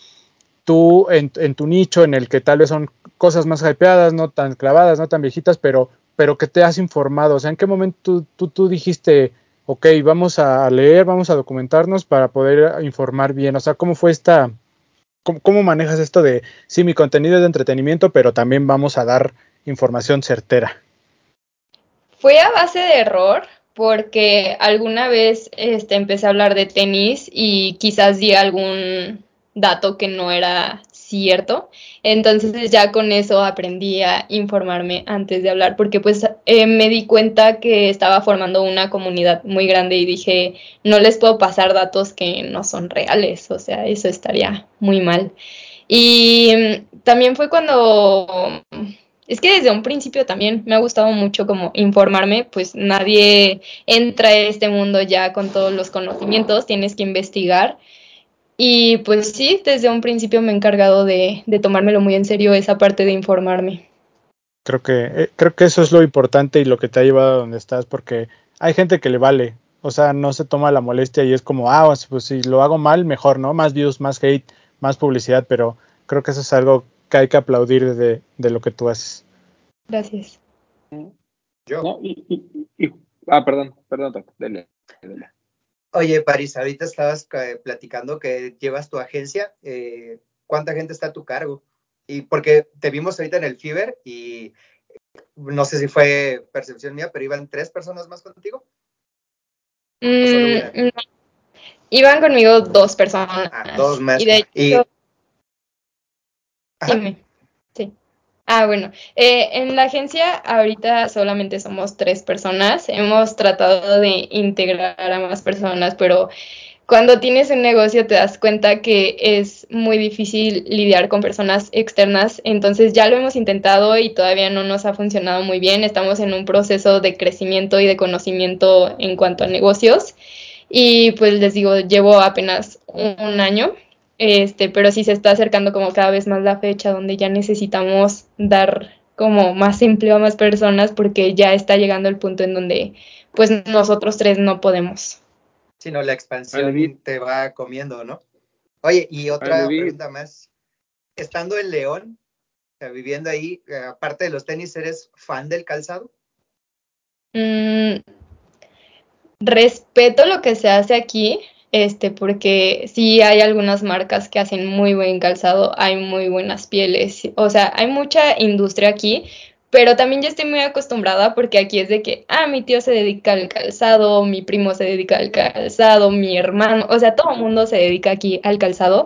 tú en, en, tu nicho, en el que tal vez son cosas más hypeadas, no tan clavadas, no tan viejitas, pero, pero que te has informado. O sea, ¿en qué momento tú, tú dijiste, ok, vamos a leer, vamos a documentarnos para poder informar bien. O sea, ¿cómo fue esta, cómo, manejas esto de, sí, mi contenido es de entretenimiento, pero también vamos a dar información certera? Fue a base de error, porque alguna vez este, empecé a hablar de tenis y quizás di algún dato que no era cierto. Entonces ya con eso aprendí a informarme antes de hablar porque pues eh, me di cuenta que estaba formando una comunidad muy grande y dije, no les puedo pasar datos que no son reales, o sea, eso estaría muy mal. Y mm, también fue cuando es que desde un principio también me ha gustado mucho como informarme, pues nadie entra a este mundo ya con todos los conocimientos, tienes que investigar y pues sí, desde un principio me he encargado de, tomármelo muy en serio esa parte de informarme. Creo que, eh, creo que eso es lo importante y lo que te ha llevado a donde estás, porque hay gente que le vale, o sea, no se toma la molestia y es como, ah, pues si lo hago mal, mejor, ¿no? Más views, más hate, más publicidad, pero creo que eso es algo que hay que aplaudir de, de lo que tú haces. Gracias. Yo. ah, perdón, perdón, dale, dale. Oye, París, ahorita estabas eh, platicando que llevas tu agencia. Eh, ¿Cuánta gente está a tu cargo? Y porque te vimos ahorita en el Fiber y no sé si fue percepción mía, pero iban tres personas más contigo. Mm, iban conmigo dos personas. Ah, dos más. Y de hecho, Ah, bueno, eh, en la agencia ahorita solamente somos tres personas. Hemos tratado de integrar a más personas, pero cuando tienes un negocio te das cuenta que es muy difícil lidiar con personas externas. Entonces ya lo hemos intentado y todavía no nos ha funcionado muy bien. Estamos en un proceso de crecimiento y de conocimiento en cuanto a negocios. Y pues les digo, llevo apenas un año este, pero sí se está acercando como cada vez más la fecha donde ya necesitamos dar como más empleo a más personas porque ya está llegando el punto en donde pues nosotros tres no podemos. Si no, la expansión te va comiendo, ¿no? Oye, y otra pregunta más. Estando en León, viviendo ahí, eh, aparte de los tenis, ¿eres fan del calzado? Mm, respeto lo que se hace aquí, este, porque sí hay algunas marcas que hacen muy buen calzado, hay muy buenas pieles, o sea, hay mucha industria aquí, pero también yo estoy muy acostumbrada porque aquí es de que, ah, mi tío se dedica al calzado, mi primo se dedica al calzado, mi hermano, o sea, todo el mundo se dedica aquí al calzado,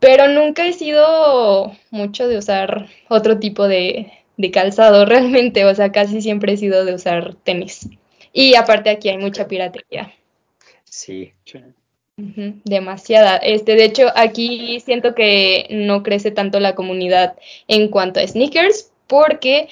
pero nunca he sido mucho de usar otro tipo de, de calzado *laughs* realmente, o sea, casi siempre he sido de usar tenis. Y aparte aquí hay mucha piratería. Sí demasiada. Este, de hecho, aquí siento que no crece tanto la comunidad en cuanto a sneakers, porque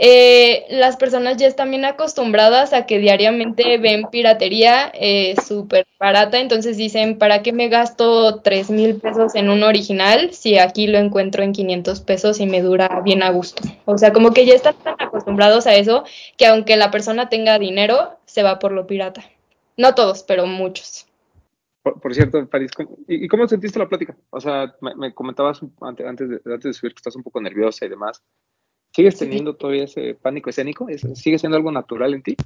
eh, las personas ya están bien acostumbradas a que diariamente ven piratería eh, súper barata, entonces dicen, ¿para qué me gasto 3 mil pesos en un original si aquí lo encuentro en 500 pesos y me dura bien a gusto? O sea, como que ya están tan acostumbrados a eso que aunque la persona tenga dinero, se va por lo pirata. No todos, pero muchos. Por, cierto, París, ¿y, cómo sentiste la plática? O sea, me, comentabas antes, antes, de, antes de subir que estás un poco nerviosa y demás. ¿Sigues teniendo todavía ese pánico escénico? ¿Sigue siendo algo natural en ti?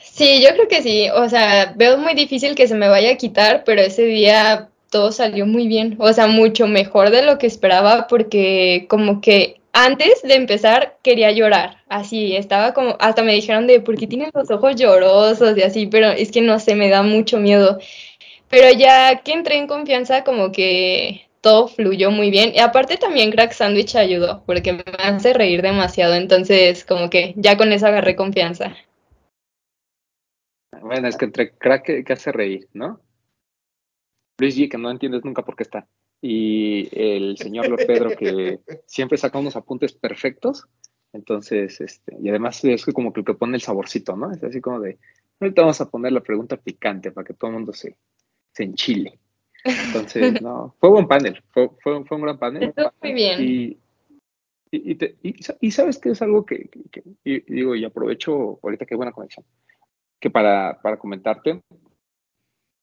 Sí, yo creo que sí. O sea, veo muy difícil que se me vaya a quitar, pero ese día todo salió muy bien. O sea, mucho mejor de lo que esperaba porque como que antes de empezar quería llorar. Así, estaba como, hasta me dijeron de, ¿por qué tienes los ojos llorosos y así? Pero es que no sé, me da mucho miedo. Pero ya que entré en confianza, como que todo fluyó muy bien. Y aparte también Crack Sandwich ayudó, porque me hace reír demasiado. Entonces, como que ya con eso agarré confianza. Bueno, es que entre Crack que, hace reír, ¿no? Luis G, que no entiendes nunca por qué está. Y el señor Lord Pedro, que *laughs* siempre saca unos apuntes perfectos. Entonces, este, y además es como que propone el saborcito, ¿no? Es así como de, ahorita vamos a poner la pregunta picante para que todo el mundo se, se enchile. Entonces, *laughs* no, fue buen panel, fue, fue, un gran panel. muy bien. Y, y, sabes que es algo que, digo, y aprovecho ahorita que buena conexión, que para, para comentarte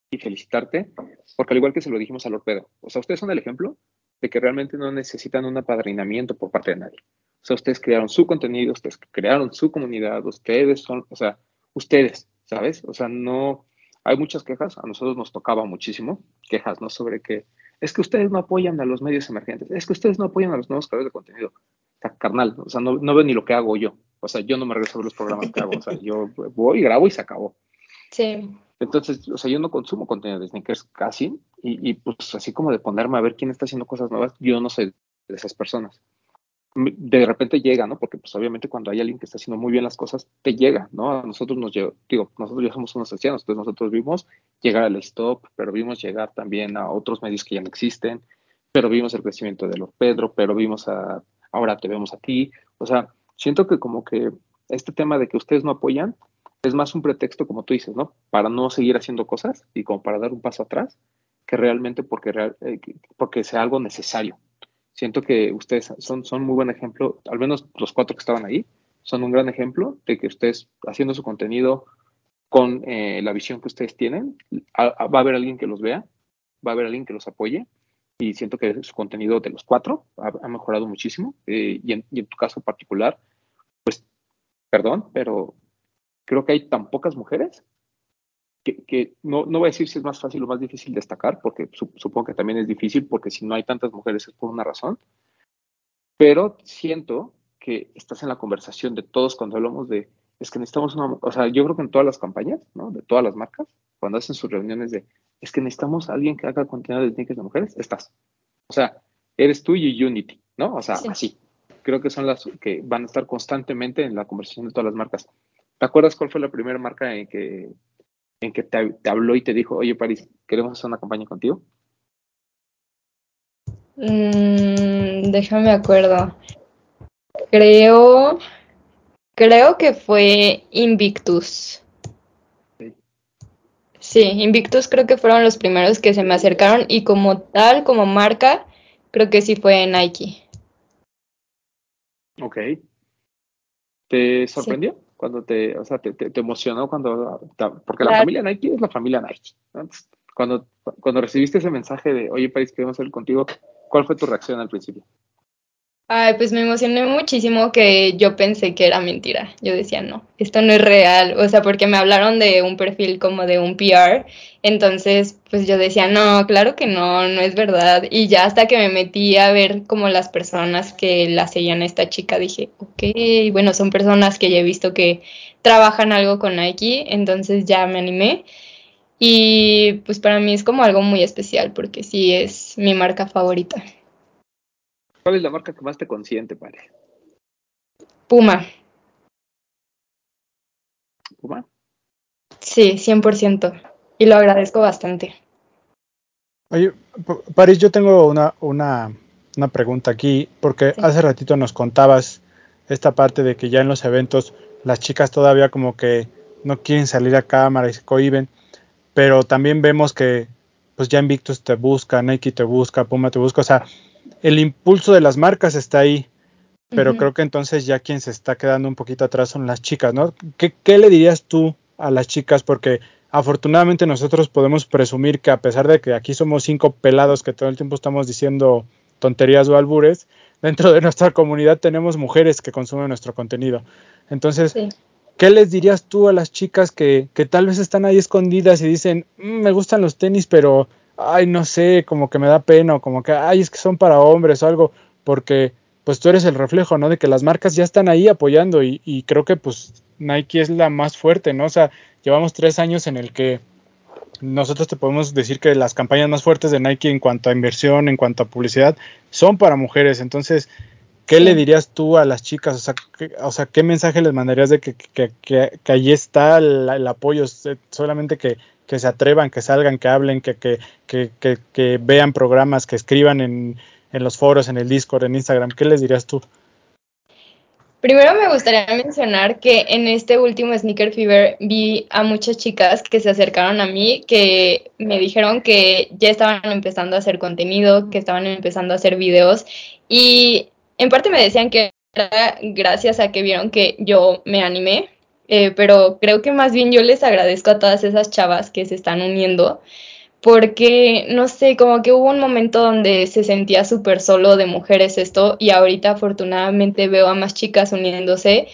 y felicitarte, porque al igual que se lo dijimos a Lord Pedro, o sea, ustedes son el ejemplo de que realmente no necesitan un apadrinamiento por parte de nadie. O sea, ustedes crearon su contenido, ustedes crearon su comunidad, ustedes son, o sea, ustedes, ¿sabes? O sea, no, hay muchas quejas, a nosotros nos tocaba muchísimo quejas, ¿no? Sobre que es que ustedes no apoyan a los medios emergentes, es que ustedes no apoyan a los nuevos creadores de contenido. Sea, carnal, o sea, no, no ven ni lo que hago yo. O sea, yo no me regreso a ver los programas que hago. O sea, *laughs* yo voy, grabo y se acabó. Sí. Entonces, o sea, yo no consumo contenido de sneakers casi, y, y pues así como de ponerme a ver quién está haciendo cosas nuevas, yo no soy de esas personas de repente llega, ¿no? Porque pues obviamente cuando hay alguien que está haciendo muy bien las cosas, te llega, ¿no? A nosotros nos llegó, digo, nosotros ya somos unos ancianos, entonces nosotros vimos llegar al stop, pero vimos llegar también a otros medios que ya no existen, pero vimos el crecimiento de los Pedro, pero vimos a, ahora te vemos a ti, o sea, siento que como que este tema de que ustedes no apoyan es más un pretexto, como tú dices, ¿no? Para no seguir haciendo cosas y como para dar un paso atrás, que realmente porque, real, eh, porque sea algo necesario, siento que ustedes son, son muy buen ejemplo, al menos los cuatro que estaban ahí, son un gran ejemplo de que ustedes haciendo su contenido con eh, la visión que ustedes tienen, va a haber alguien que los vea, va a haber alguien que los apoye y siento que su contenido de los cuatro ha, mejorado muchísimo eh, y, en, y, en, tu caso particular, pues, perdón, pero creo que hay tan pocas mujeres que, no, no voy a decir si es más fácil o más difícil destacar, porque supongo que también es difícil, porque si no hay tantas mujeres es por una razón, pero siento que estás en la conversación de todos cuando hablamos de, es que necesitamos una, o sea, yo creo que en todas las campañas, ¿no? De todas las marcas, cuando hacen sus reuniones de, es que necesitamos a alguien que haga contenido de técnicas de mujeres, estás. O sea, eres tú y Unity, ¿no? O sea, así. Creo que son las que van a estar constantemente en la conversación de todas las marcas. ¿Te acuerdas cuál fue la primera marca en que en que te, habló y te dijo, oye, París, queremos hacer una campaña contigo? Mm, déjame acuerdo. Creo, creo que fue Invictus. Sí. sí, Invictus creo que fueron los primeros que se me acercaron y como tal, como marca, creo que sí fue Nike. Ok. ¿Te sorprendió? Cuando te, o sea, te, te, emocionó cuando, porque la familia Nike es la familia Nike. Cuando, cuando recibiste ese mensaje de, oye, Paris, queremos salir contigo, ¿cuál fue tu reacción al principio? Ay, pues me emocioné muchísimo que yo pensé que era mentira. Yo decía, no, esto no es real. O sea, porque me hablaron de un perfil como de un PR. Entonces, pues yo decía, no, claro que no, no es verdad. Y ya hasta que me metí a ver como las personas que la seguían a esta chica, dije, ok, bueno, son personas que ya he visto que trabajan algo con Nike. Entonces ya me animé. Y pues para mí es como algo muy especial porque sí es mi marca favorita. ¿Cuál es la marca que más te consiente, padre? Puma. ¿Puma? Sí, 100%. Y lo agradezco bastante. Oye, París, yo tengo una, una, una pregunta aquí, porque hace ratito nos contabas esta parte de que ya en los eventos las chicas todavía como que no quieren salir a cámara y se cohiben, pero también vemos que pues ya Invictus te busca, Nike te busca, Puma te busca, o sea, el impulso de las marcas está ahí, pero creo que entonces ya quien se está quedando un poquito atrás son las chicas, ¿no? ¿Qué, ¿Qué, le dirías tú a las chicas? Porque afortunadamente nosotros podemos presumir que a pesar de que aquí somos cinco pelados que todo el tiempo estamos diciendo tonterías o albures, *laughs* dentro de nuestra comunidad tenemos mujeres que consumen nuestro contenido. Entonces, ¿qué les dirías tú a las chicas que, que tal vez están ahí escondidas y dicen, mm, me gustan los tenis, pero, ay, no sé, como que me da pena, o como que, ay, es que son para hombres o algo, porque pues tú eres el reflejo, ¿no? De que las marcas ya están ahí apoyando y, y creo que pues Nike es la más fuerte, ¿no? O sea, llevamos tres años en el que nosotros te podemos decir que las campañas más fuertes de Nike en cuanto a inversión, en cuanto a publicidad, son para mujeres. Entonces, ¿qué le dirías tú a las chicas? O sea, ¿qué, o sea, ¿qué mensaje les mandarías de que, que, que, que allí está el, el, apoyo? Solamente que, que se atrevan, que salgan, que hablen, que, que, que, que vean programas, que escriban en, en los foros, en el Discord, en Instagram. ¿Qué les dirías tú? Primero me gustaría mencionar que en este último Sneaker Fever vi a muchas chicas que se acercaron a mí, que me dijeron que ya estaban empezando a hacer contenido, que estaban empezando a hacer videos y en parte me decían que era gracias a que vieron que yo me animé, eh, pero creo que más bien yo les agradezco a todas esas chavas que se están uniendo porque, no sé, como que hubo un momento donde se sentía súper solo de mujeres esto y ahorita afortunadamente veo a más chicas uniéndose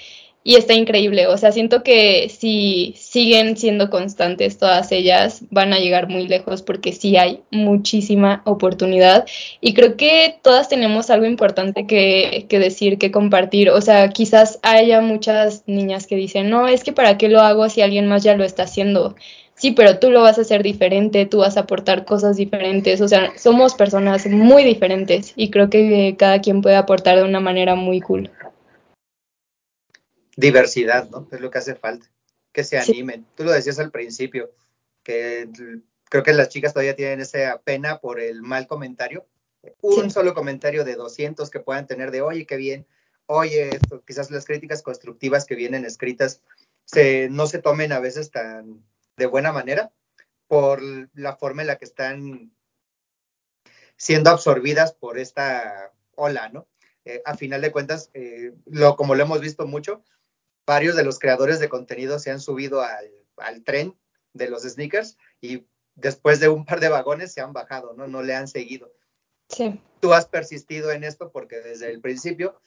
y está increíble, o sea, siento que si siguen siendo constantes todas ellas van a llegar muy lejos porque sí hay muchísima oportunidad. Y creo que todas tenemos algo importante que, que decir, que compartir, o sea, quizás haya muchas niñas que dicen, no, es que para qué lo hago si alguien más ya lo está haciendo sí, pero tú lo vas a hacer diferente, tú vas a aportar cosas diferentes, o sea, somos personas muy diferentes y creo que cada quien puede aportar de una manera muy cool. Diversidad, ¿no? Es lo que hace falta, que se animen. Sí. Tú lo decías al principio, que creo que las chicas todavía tienen esa pena por el mal comentario. Un sí. solo comentario de 200 que puedan tener de, oye, qué bien, oye, esto, quizás las críticas constructivas que vienen escritas se, no se tomen a veces tan, de buena manera por la forma en la que están siendo absorbidas por esta ola, ¿no? Eh, a final de cuentas, eh, lo, como lo hemos visto mucho, varios de los creadores de contenido se han subido al, al, tren de los sneakers y después de un par de vagones se han bajado, ¿no? No le han seguido. Sí. Tú has persistido en esto porque desde el principio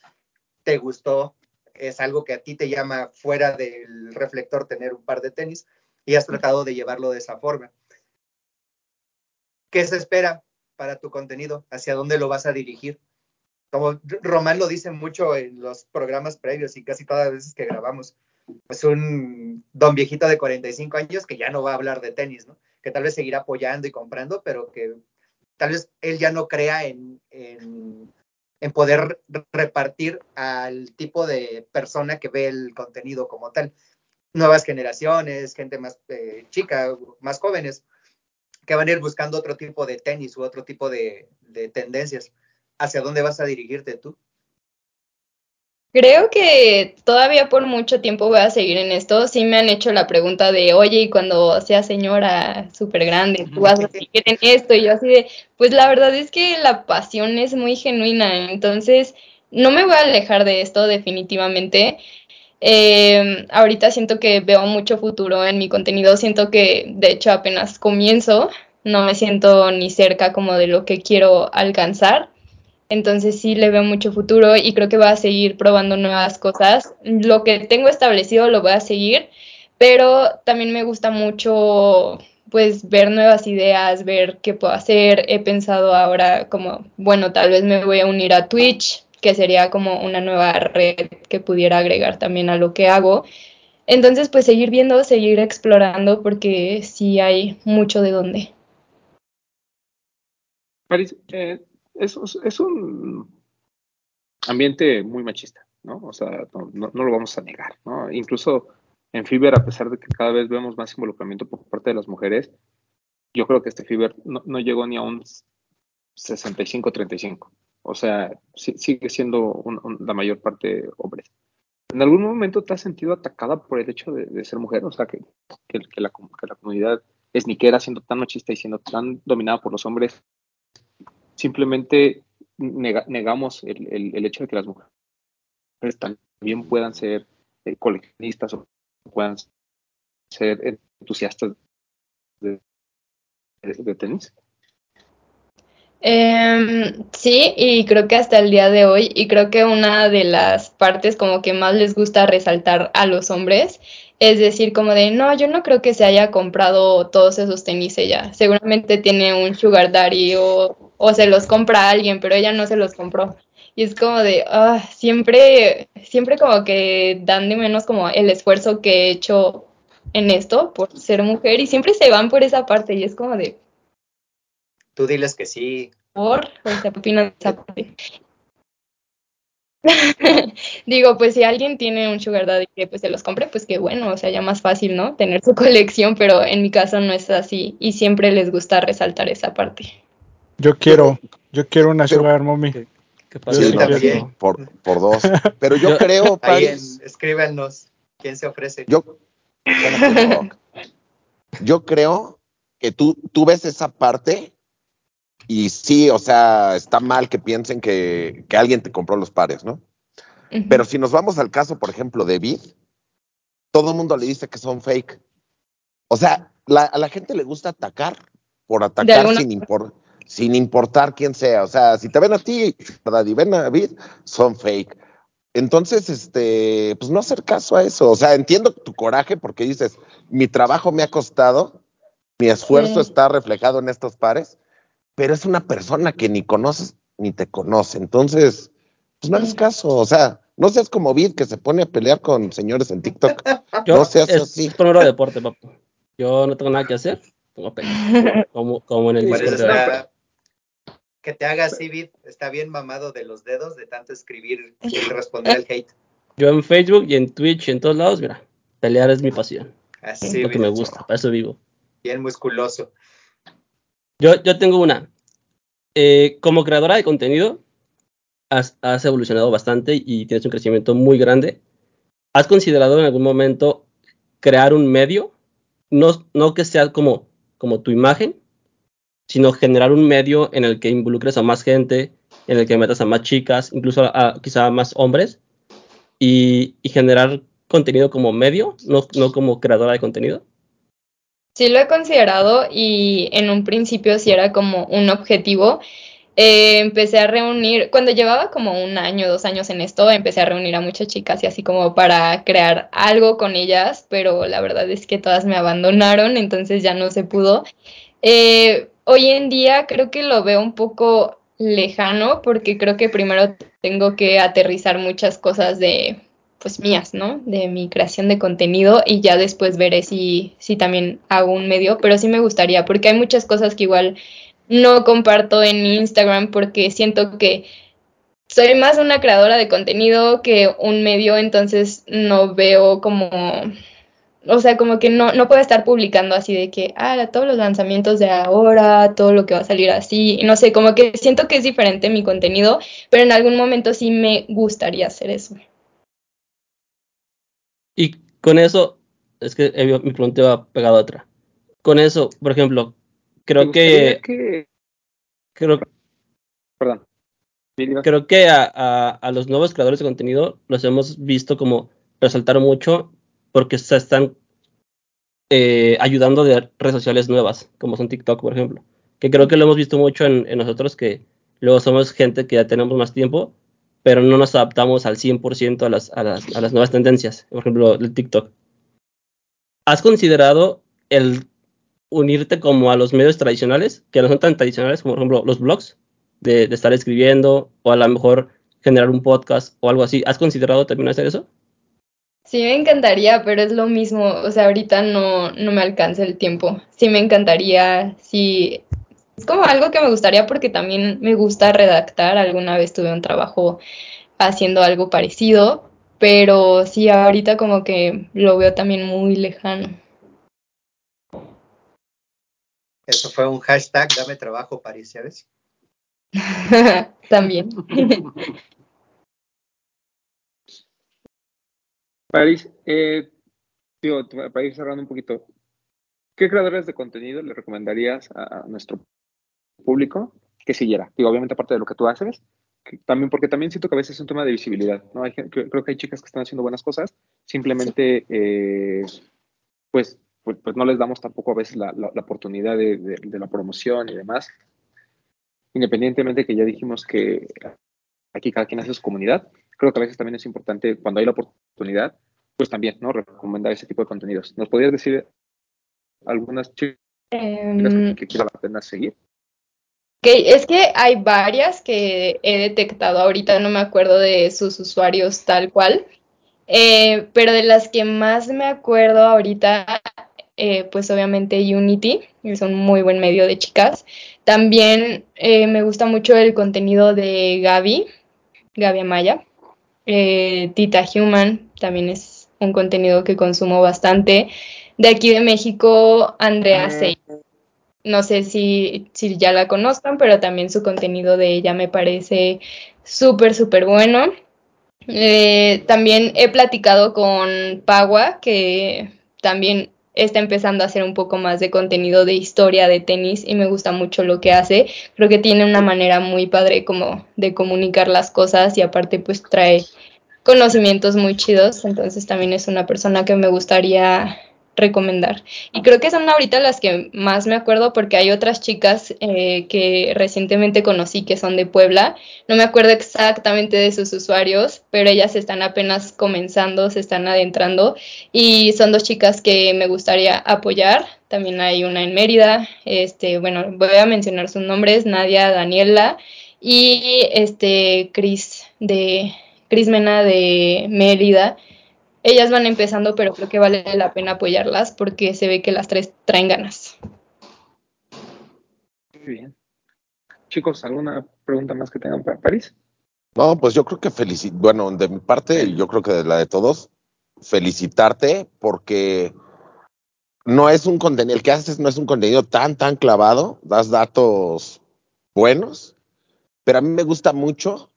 te gustó, es algo que a ti te llama fuera del reflector tener un par de tenis, y has tratado de llevarlo de esa forma. ¿Qué se espera para tu contenido? ¿Hacia dónde lo vas a dirigir? Como Román lo dice mucho en los programas previos y casi todas las veces que grabamos, es un don viejito de 45 años que ya no va a hablar de tenis, ¿no? Que tal vez seguirá apoyando y comprando, pero que tal vez él ya no crea en, en, poder repartir al tipo de persona que ve el contenido como tal nuevas generaciones, gente más eh, chica, más jóvenes, que van a ir buscando otro tipo de tenis u otro tipo de tendencias. ¿Hacia dónde vas a dirigirte tú? Creo que todavía por mucho tiempo voy a seguir en esto. Sí me han hecho la pregunta de, oye, y cuando sea señora súper grande, tú vas a seguir en esto. Y yo así de, pues la verdad es que la pasión es muy genuina. Entonces, no me voy a alejar de esto definitivamente. Eh, ahorita siento que veo mucho futuro en mi contenido, siento que de hecho apenas comienzo, no me siento ni cerca como de lo que quiero alcanzar, entonces sí le veo mucho futuro y creo que voy a seguir probando nuevas cosas. Lo que tengo establecido lo voy a seguir, pero también me gusta mucho pues ver nuevas ideas, ver qué puedo hacer. He pensado ahora como, bueno, tal vez me voy a unir a Twitch, que sería como una nueva red que pudiera agregar también a lo que hago. Entonces, pues seguir viendo, seguir explorando, porque sí hay mucho de dónde. Paris, eh, es, es, un ambiente muy machista, ¿no? O sea, no, no, no, lo vamos a negar, ¿no? Incluso en Fiber, a pesar de que cada vez vemos más involucramiento por parte de las mujeres, yo creo que este Fiber no, no llegó ni a un 65-35. O sea, sigue siendo la mayor parte hombres. ¿En algún momento te has sentido atacada por el hecho de, ser mujer? O sea, que, que, la, que la comunidad siendo tan machista y siendo tan dominada por los hombres, simplemente negamos el, el, hecho de que las mujeres también puedan ser eh, coleccionistas o puedan ser entusiastas de, tenis. Eh, sí, y creo que hasta el día de hoy, y creo que una de las partes como que más les gusta resaltar a los hombres es decir, como de, no, yo no creo que se haya comprado todos esos tenis ella, seguramente tiene un sugar daddy o, o se los compra a alguien, pero ella no se los compró. Y es como de, ah, siempre, siempre como que dan de menos como el esfuerzo que he hecho en esto por ser mujer y siempre se van por esa parte y es como de, Tú diles que sí. ¿Por? O sea, opinan esa parte. *laughs* Digo, pues si alguien tiene un sugar daddy que pues se los compre, pues qué bueno, o sea, ya más fácil, ¿no? Tener su *laughs* colección, pero en mi caso no es así y siempre les gusta resaltar esa parte. Yo quiero, yo quiero una sugar mommy. ¿Qué pasa? por, por, dos. *laughs* Pero yo creo, Paris, escríbanos, ¿quién se ofrece? Yo, yo creo que tú, tú ves esa parte y sí, o sea, está mal que piensen que, alguien te compró los pares, ¿no? Pero si nos vamos al caso, por ejemplo, de Vid, todo el mundo le dice que son fake. O sea, a la gente le gusta atacar por atacar sin, sin importar quién sea. O sea, si te ven a ti, ¿verdad? Y ven a son fake. Entonces, este, pues no hacer caso a eso. O sea, entiendo tu coraje porque dices, mi trabajo me ha costado, mi esfuerzo está reflejado en estos pares, pero es una persona que ni conoces ni te conoce. Entonces, pues no hagas caso, o sea, no seas como Vid que se pone a pelear con señores en TikTok. *laughs* no seas es así. Es un deporte, papá. Yo no tengo nada que hacer. *laughs* Como, como en el Discord. Que te haga así, Vid, está bien mamado de los dedos de tanto escribir y *laughs* responder al hate. Yo en Facebook y en Twitch y en todos lados, mira, pelear es mi pasión. Así, es lo que me gusta, para eso vivo. Bien musculoso. Yo, yo tengo una. Eh, como creadora de contenido, has, evolucionado bastante y tienes un crecimiento muy grande. ¿Has considerado en algún momento crear un medio? No, no que sea como, como tu imagen, sino generar un medio en el que involucres a más gente, en el que metas a más chicas, incluso quizá a más hombres, y, generar contenido como medio, no, no como creadora de contenido? Sí lo he considerado y en un principio sí era como un objetivo. Eh, empecé a reunir, cuando llevaba como un año, dos años en esto, empecé a reunir a muchas chicas y así como para crear algo con ellas, pero la verdad es que todas me abandonaron, entonces ya no se pudo. Eh, hoy en día creo que lo veo un poco lejano porque creo que primero tengo que aterrizar muchas cosas de pues mías, ¿no? De mi creación de contenido y ya después veré si, si también hago un medio, pero sí me gustaría porque hay muchas cosas que igual no comparto en Instagram porque siento que soy más una creadora de contenido que un medio, entonces no veo como, o sea, como que no, no puedo estar publicando así de que, ah, todos los lanzamientos de ahora, todo lo que va a salir así, no sé, como que siento que es diferente mi contenido, pero en algún momento sí me gustaría hacer eso. Y con eso, es que mi pregunta va pegado a otra. Con eso, por ejemplo, creo que, Creo, perdón. Creo que a, los nuevos creadores de contenido los hemos visto como resaltar mucho porque se están eh, ayudando de redes sociales nuevas, como son TikTok, por ejemplo. Que creo que lo hemos visto mucho en, en nosotros, que luego somos gente que ya tenemos más tiempo pero no nos adaptamos al 100% a las, a, las, a las nuevas tendencias, por ejemplo, el TikTok. ¿Has considerado el unirte como a los medios tradicionales, que no son tan tradicionales como, por ejemplo, los blogs, de, de estar escribiendo o a lo mejor generar un podcast o algo así? ¿Has considerado también hacer eso? Sí, me encantaría, pero es lo mismo, o sea, ahorita no, no me alcanza el tiempo. Sí, me encantaría, sí, es como algo que me gustaría porque también me gusta redactar. Alguna vez tuve un trabajo haciendo algo parecido, pero sí, ahorita como que lo veo también muy lejano. Eso fue un hashtag, dame trabajo, París, ¿sabes? *laughs* También. *laughs* París, eh, para ir cerrando un poquito, ¿qué creadores de contenido le recomendarías a, nuestro público que siguiera? Digo, obviamente aparte de lo que tú haces, también porque también siento que a veces es un tema de visibilidad, ¿no? Hay, creo que hay chicas que están haciendo buenas cosas, simplemente, eh, pues, pues, pues, no les damos tampoco a veces la, oportunidad de, de, la promoción y demás. Independientemente que ya dijimos que aquí cada quien hace su comunidad, creo que a veces también es importante, cuando hay la oportunidad, pues también, ¿no? Recomendar ese tipo de contenidos. ¿Nos podrías decir algunas chicas em, que, que la pena seguir? es que hay varias que he detectado, ahorita no me acuerdo de sus usuarios tal cual, eh, pero de las que más me acuerdo ahorita, eh, pues obviamente Unity, es un muy buen medio de chicas. También eh, me gusta mucho el contenido de Gaby, Gaby Amaya. Tita Human también es un contenido que consumo bastante. De aquí de México, Andrea Sey. No sé si, si ya la conozcan, pero también su contenido de ella me parece súper, súper bueno. Eh, también he platicado con Pagua, que también está empezando a hacer un poco más de contenido de historia de tenis y me gusta mucho lo que hace. Creo que tiene una manera muy padre como de comunicar las cosas y aparte pues trae conocimientos muy chidos, entonces también es una persona que me gustaría recomendar. Y creo que son ahorita las que más me acuerdo porque hay otras chicas eh, que recientemente conocí que son de Puebla. No me acuerdo exactamente de sus usuarios, pero ellas están apenas comenzando, se están adentrando y son dos chicas que me gustaría apoyar. También hay una en Mérida, este, bueno, voy a mencionar sus nombres, Nadia, Daniela y este Cris de Cris Mena de Mérida ellas van empezando, pero creo que vale la pena apoyarlas porque se ve que las tres traen ganas. Muy bien. Chicos, ¿alguna pregunta más que tengan para París? No, pues yo creo que felicito, bueno, de mi parte, yo creo que de la de todos, felicitarte porque no es un contenido, el que haces no es un contenido tan, tan clavado, das datos buenos, pero a mí me gusta mucho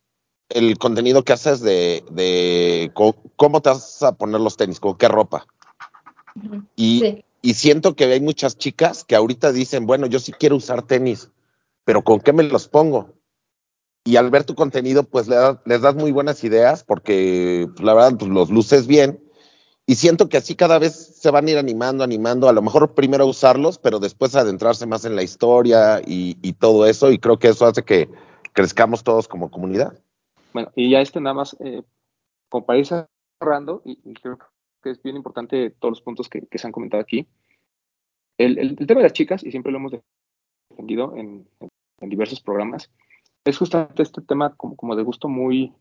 el contenido que haces de, cómo te vas a poner los tenis, con qué ropa. Y, y, siento que hay muchas chicas que ahorita dicen, bueno, yo sí quiero usar tenis, pero ¿con qué me los pongo? Y al ver tu contenido, pues les das muy buenas ideas porque pues, la verdad pues, los luces bien. Y siento que así cada vez se van a ir animando, animando, a lo mejor primero usarlos, pero después adentrarse más en la historia y, y todo eso. Y creo que eso hace que crezcamos todos como comunidad. Bueno, y ya este nada más, eh, como para ir cerrando, y, creo que es bien importante todos los puntos que, se han comentado aquí. El, tema de las chicas, y siempre lo hemos defendido en, diversos programas, es justamente este tema como, como de gusto muy,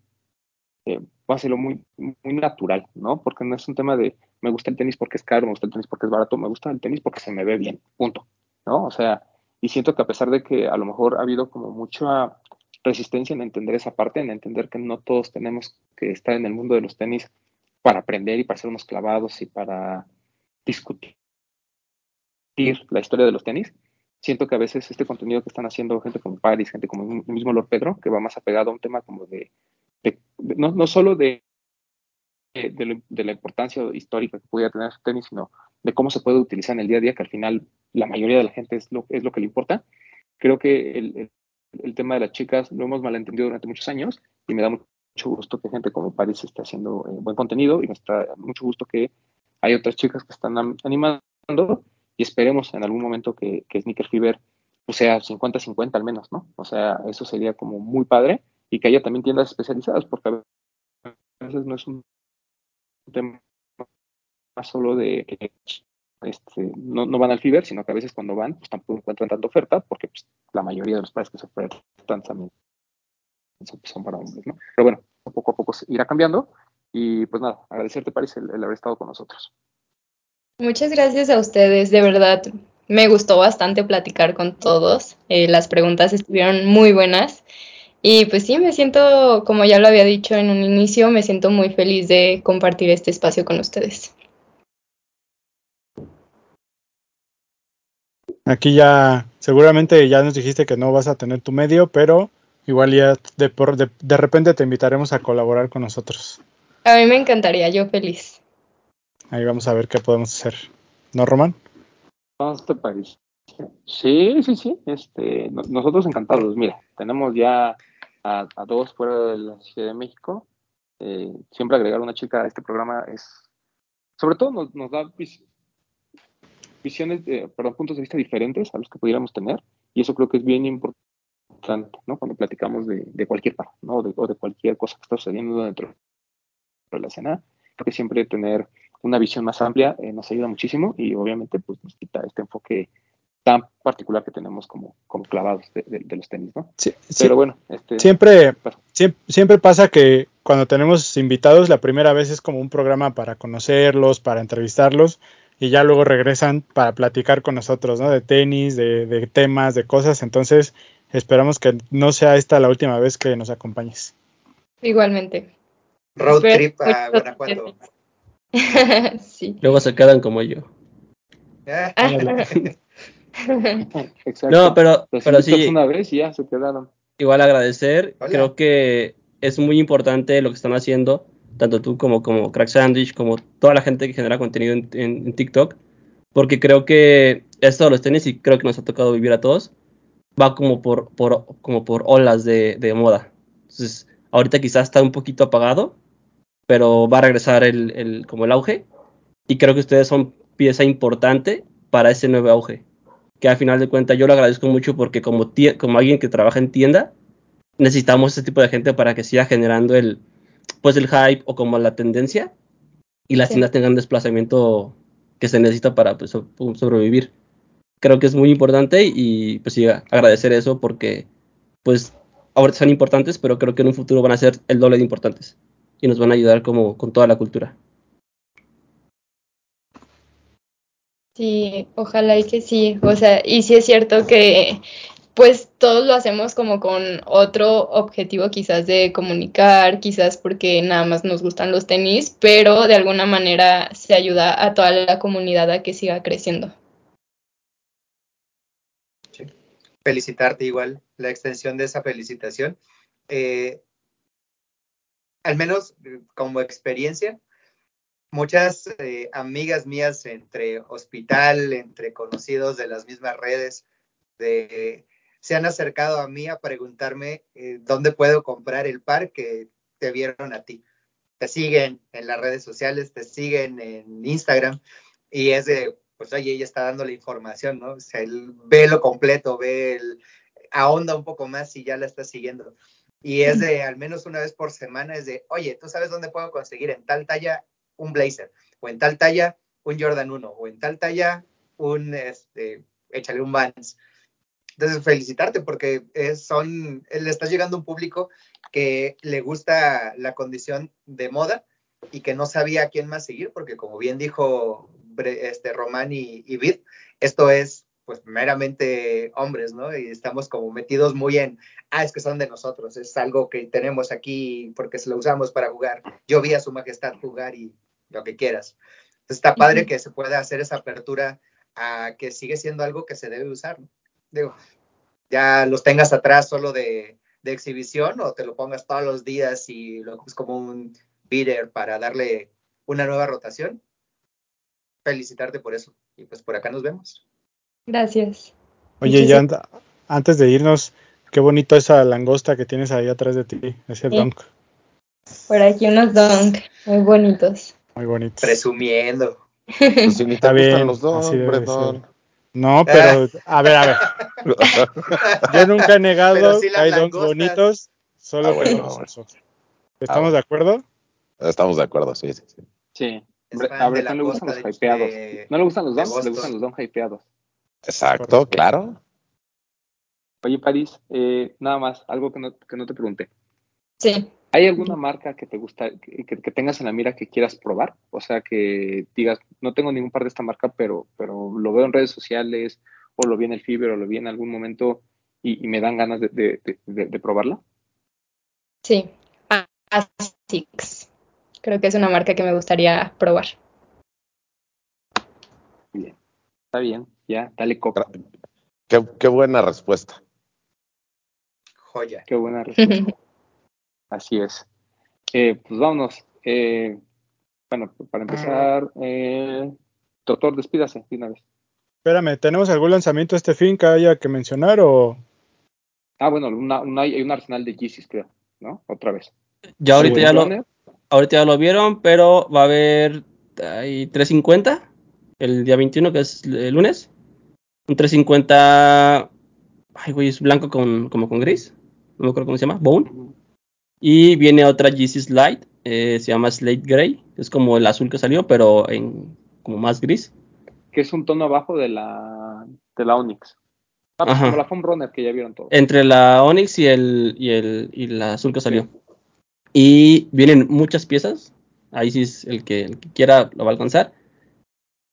eh, va a muy, muy natural, ¿no? Porque no es un tema de me gusta el tenis porque es caro, me gusta el tenis porque es barato, me gusta el tenis porque se me ve bien, punto, ¿no? O sea, y siento que a pesar de que a lo mejor ha habido como mucha resistencia en entender esa parte, en entender que no todos tenemos que estar en el mundo de los tenis para aprender y para ser unos clavados y para discutir la historia de los tenis. Siento que a veces este contenido que están haciendo gente como Paris, gente como el mismo Lord Pedro, que va más apegado a un tema como de, no, no, solo de, de, la importancia histórica que pudiera tener el tenis, sino de cómo se puede utilizar en el día a día, que al final la mayoría de la gente es lo, es lo que le importa. Creo que el, el tema de las chicas lo hemos malentendido durante muchos años y me da mucho gusto que gente como Paris esté haciendo eh, buen contenido y me da mucho gusto que hay otras chicas que están animando y esperemos en algún momento que, que Sneaker Fever pues, sea 50-50 al menos, ¿no? O sea, eso sería como muy padre y que haya también tiendas especializadas porque a veces no es un tema solo de que este, no, van al Fiber, sino que a veces cuando van, pues tampoco encuentran tanta oferta, porque pues, la mayoría de los pares que se ofertan también son, para hombres, ¿no? Pero bueno, poco a poco irá cambiando. Y pues nada, agradecerte, Paris, el, haber estado con nosotros. Muchas gracias a ustedes, de verdad. Me gustó bastante platicar con todos. Eh, las preguntas estuvieron muy buenas. Y pues sí, me siento, como ya lo había dicho en un inicio, me siento muy feliz de compartir este espacio con ustedes. Aquí ya, seguramente ya nos dijiste que no vas a tener tu medio, pero Igual ya de, por, de, de repente te invitaremos a colaborar con nosotros. A mí me encantaría, yo feliz. Ahí vamos a ver qué podemos hacer. ¿No, Román? No, te parece. Sí, sí, sí. Este, nosotros encantados. Mira, tenemos ya a, dos fuera de la Ciudad de México. Eh, siempre agregar una chica a este programa es, sobre todo nos, nos da visiones, de, perdón, puntos de vista diferentes a los que pudiéramos tener. Y eso creo que es bien importante, ¿no? Cuando platicamos de, de cualquier parte, ¿no? De, o de cualquier cosa que está sucediendo dentro de la escena. Creo que siempre tener una visión más amplia eh, nos ayuda muchísimo y obviamente pues nos quita este enfoque tan particular que tenemos como, como clavados de, los tenis, ¿no? Sí, Pero bueno, este, siempre, siempre, siempre, pasa que cuando tenemos invitados, la primera vez es como un programa para conocerlos, para entrevistarlos, y ya luego regresan para platicar con nosotros, ¿no? De tenis, de, de temas, de cosas. Entonces, esperamos que no sea esta la última vez que nos acompañes. Igualmente. Road trip a Guanajuato. *laughs* sí. Luego se quedan como yo. Ah. *laughs* no, pero, pero sí. Una vez y ya se quedaron. Igual agradecer. Creo que es muy importante lo que están haciendo, tanto tú como, como Crack Sandwich, como toda la gente que genera contenido en, TikTok, porque creo que esto de los tenis, y creo que nos ha tocado vivir a todos, va como por, por, como por olas de, moda. Entonces, ahorita quizás está un poquito apagado, pero va a regresar el, el, como el auge. Y creo que ustedes son pieza importante para ese nuevo auge. Que al final de cuentas yo lo agradezco mucho porque como, como alguien que trabaja en tienda, necesitamos ese tipo de gente para que siga generando el, pues el hype o como la tendencia y las tiendas tengan desplazamiento que se necesita para pues, sobrevivir. Creo que es muy importante y pues sí, agradecer eso porque pues ahora son importantes, pero creo que en un futuro van a ser el doble de importantes y nos van a ayudar como con toda la cultura. Sí, ojalá y que sí, o sea, y sí es cierto que pues todos lo hacemos como con otro objetivo quizás de comunicar, quizás porque nada más nos gustan los tenis, pero de alguna manera se ayuda a toda la comunidad a que siga creciendo. Felicitarte igual, la extensión de esa felicitación. Eh, al menos eh, como experiencia, muchas eh, amigas mías entre hospital, entre conocidos de las mismas redes, se han acercado a mí a preguntarme eh, dónde puedo comprar el par que te vieron a ti. Te siguen en las redes sociales, te siguen en Instagram y es de, pues oye, ella está dando la información, ¿no? O sea, él ve lo completo, ve el, ahonda un poco más y ya la está siguiendo y es de al menos una vez por semana, es de, oye, ¿tú sabes dónde puedo conseguir en tal talla un blazer? O en tal talla un Jordan 1, o en tal talla un, este, échale un Vans. Entonces, felicitarte porque es, son, le estás llegando a un público que le gusta la condición de moda y que no sabía a quién más seguir, porque como bien dijo este, Román y, y Vid, esto es pues meramente hombres, ¿no? Y estamos como metidos muy en, ah, es que son de nosotros, es algo que tenemos aquí porque se lo usamos para jugar. Yo vi a su majestad jugar y lo que quieras. Entonces está padre que se pueda hacer esa apertura a que sigue siendo algo que se debe usar. ¿no? Digo, ya los tengas atrás solo de, de, exhibición o te lo pongas todos los días y lo es como un beater para darle una nueva rotación. Felicitarte por eso. Y pues por acá nos vemos. Gracias. Oye, ya antes de irnos, qué bonito esa langosta que tienes ahí atrás de ti, ese sí. dunk. Por aquí unos dunk, muy bonitos. Muy bonitos. Presumiendo. Pues si ni te gustan los dunk, No, pero, a ver, a ver. *laughs* Yo nunca he negado que hay dunks bonitos, solo ah, bueno. ¿Estamos ah, de acuerdo? Estamos de acuerdo, sí, sí. Sí. sí. A ver, no le gustan los hypeados. No le gustan los dunks, le gustan los dunks hypeados. Exacto, claro. Oye, París, eh, nada más, algo que no, que no te pregunté. Sí. ¿Hay alguna marca que te gusta, que, que, tengas en la mira que quieras probar? O sea, que digas, no tengo ningún par de esta marca, pero, pero lo veo en redes sociales, o lo vi en el Fiber, o lo vi en algún momento y, y me dan ganas de, de, de, de probarla. Sí, Asics. Creo que es una marca que me gustaría probar. Bien, está bien. Ya, dale coca. Qué, qué buena respuesta. Joya. Qué buena respuesta. *laughs* Así es. Eh, pues vámonos. Eh, bueno, para empezar, eh, doctor, despídase de una vez. Espérame, ¿tenemos algún lanzamiento este fin que haya que mencionar o...? Ah, bueno, una, una, hay un arsenal de Yeezys, creo, ¿no? Otra vez. Ya ahorita, ya lo, ahorita ya lo vieron, pero va a haber hay 350 el día 21, que es el lunes. Un 350, ay güey, es blanco con, como con gris. No me acuerdo cómo se llama, Bone. Y viene otra Yeezy Slide, eh, se llama Slate Gray. Es como el azul que salió, pero en como más gris. que es un tono abajo de la, de la Onyx. Ah, pues Ajá. como la Foam Runner que ya vieron todos. Entre la Onyx y el, y el, y la azul que salió. Y vienen muchas piezas. Ahí sí es el que, el que quiera lo va a alcanzar.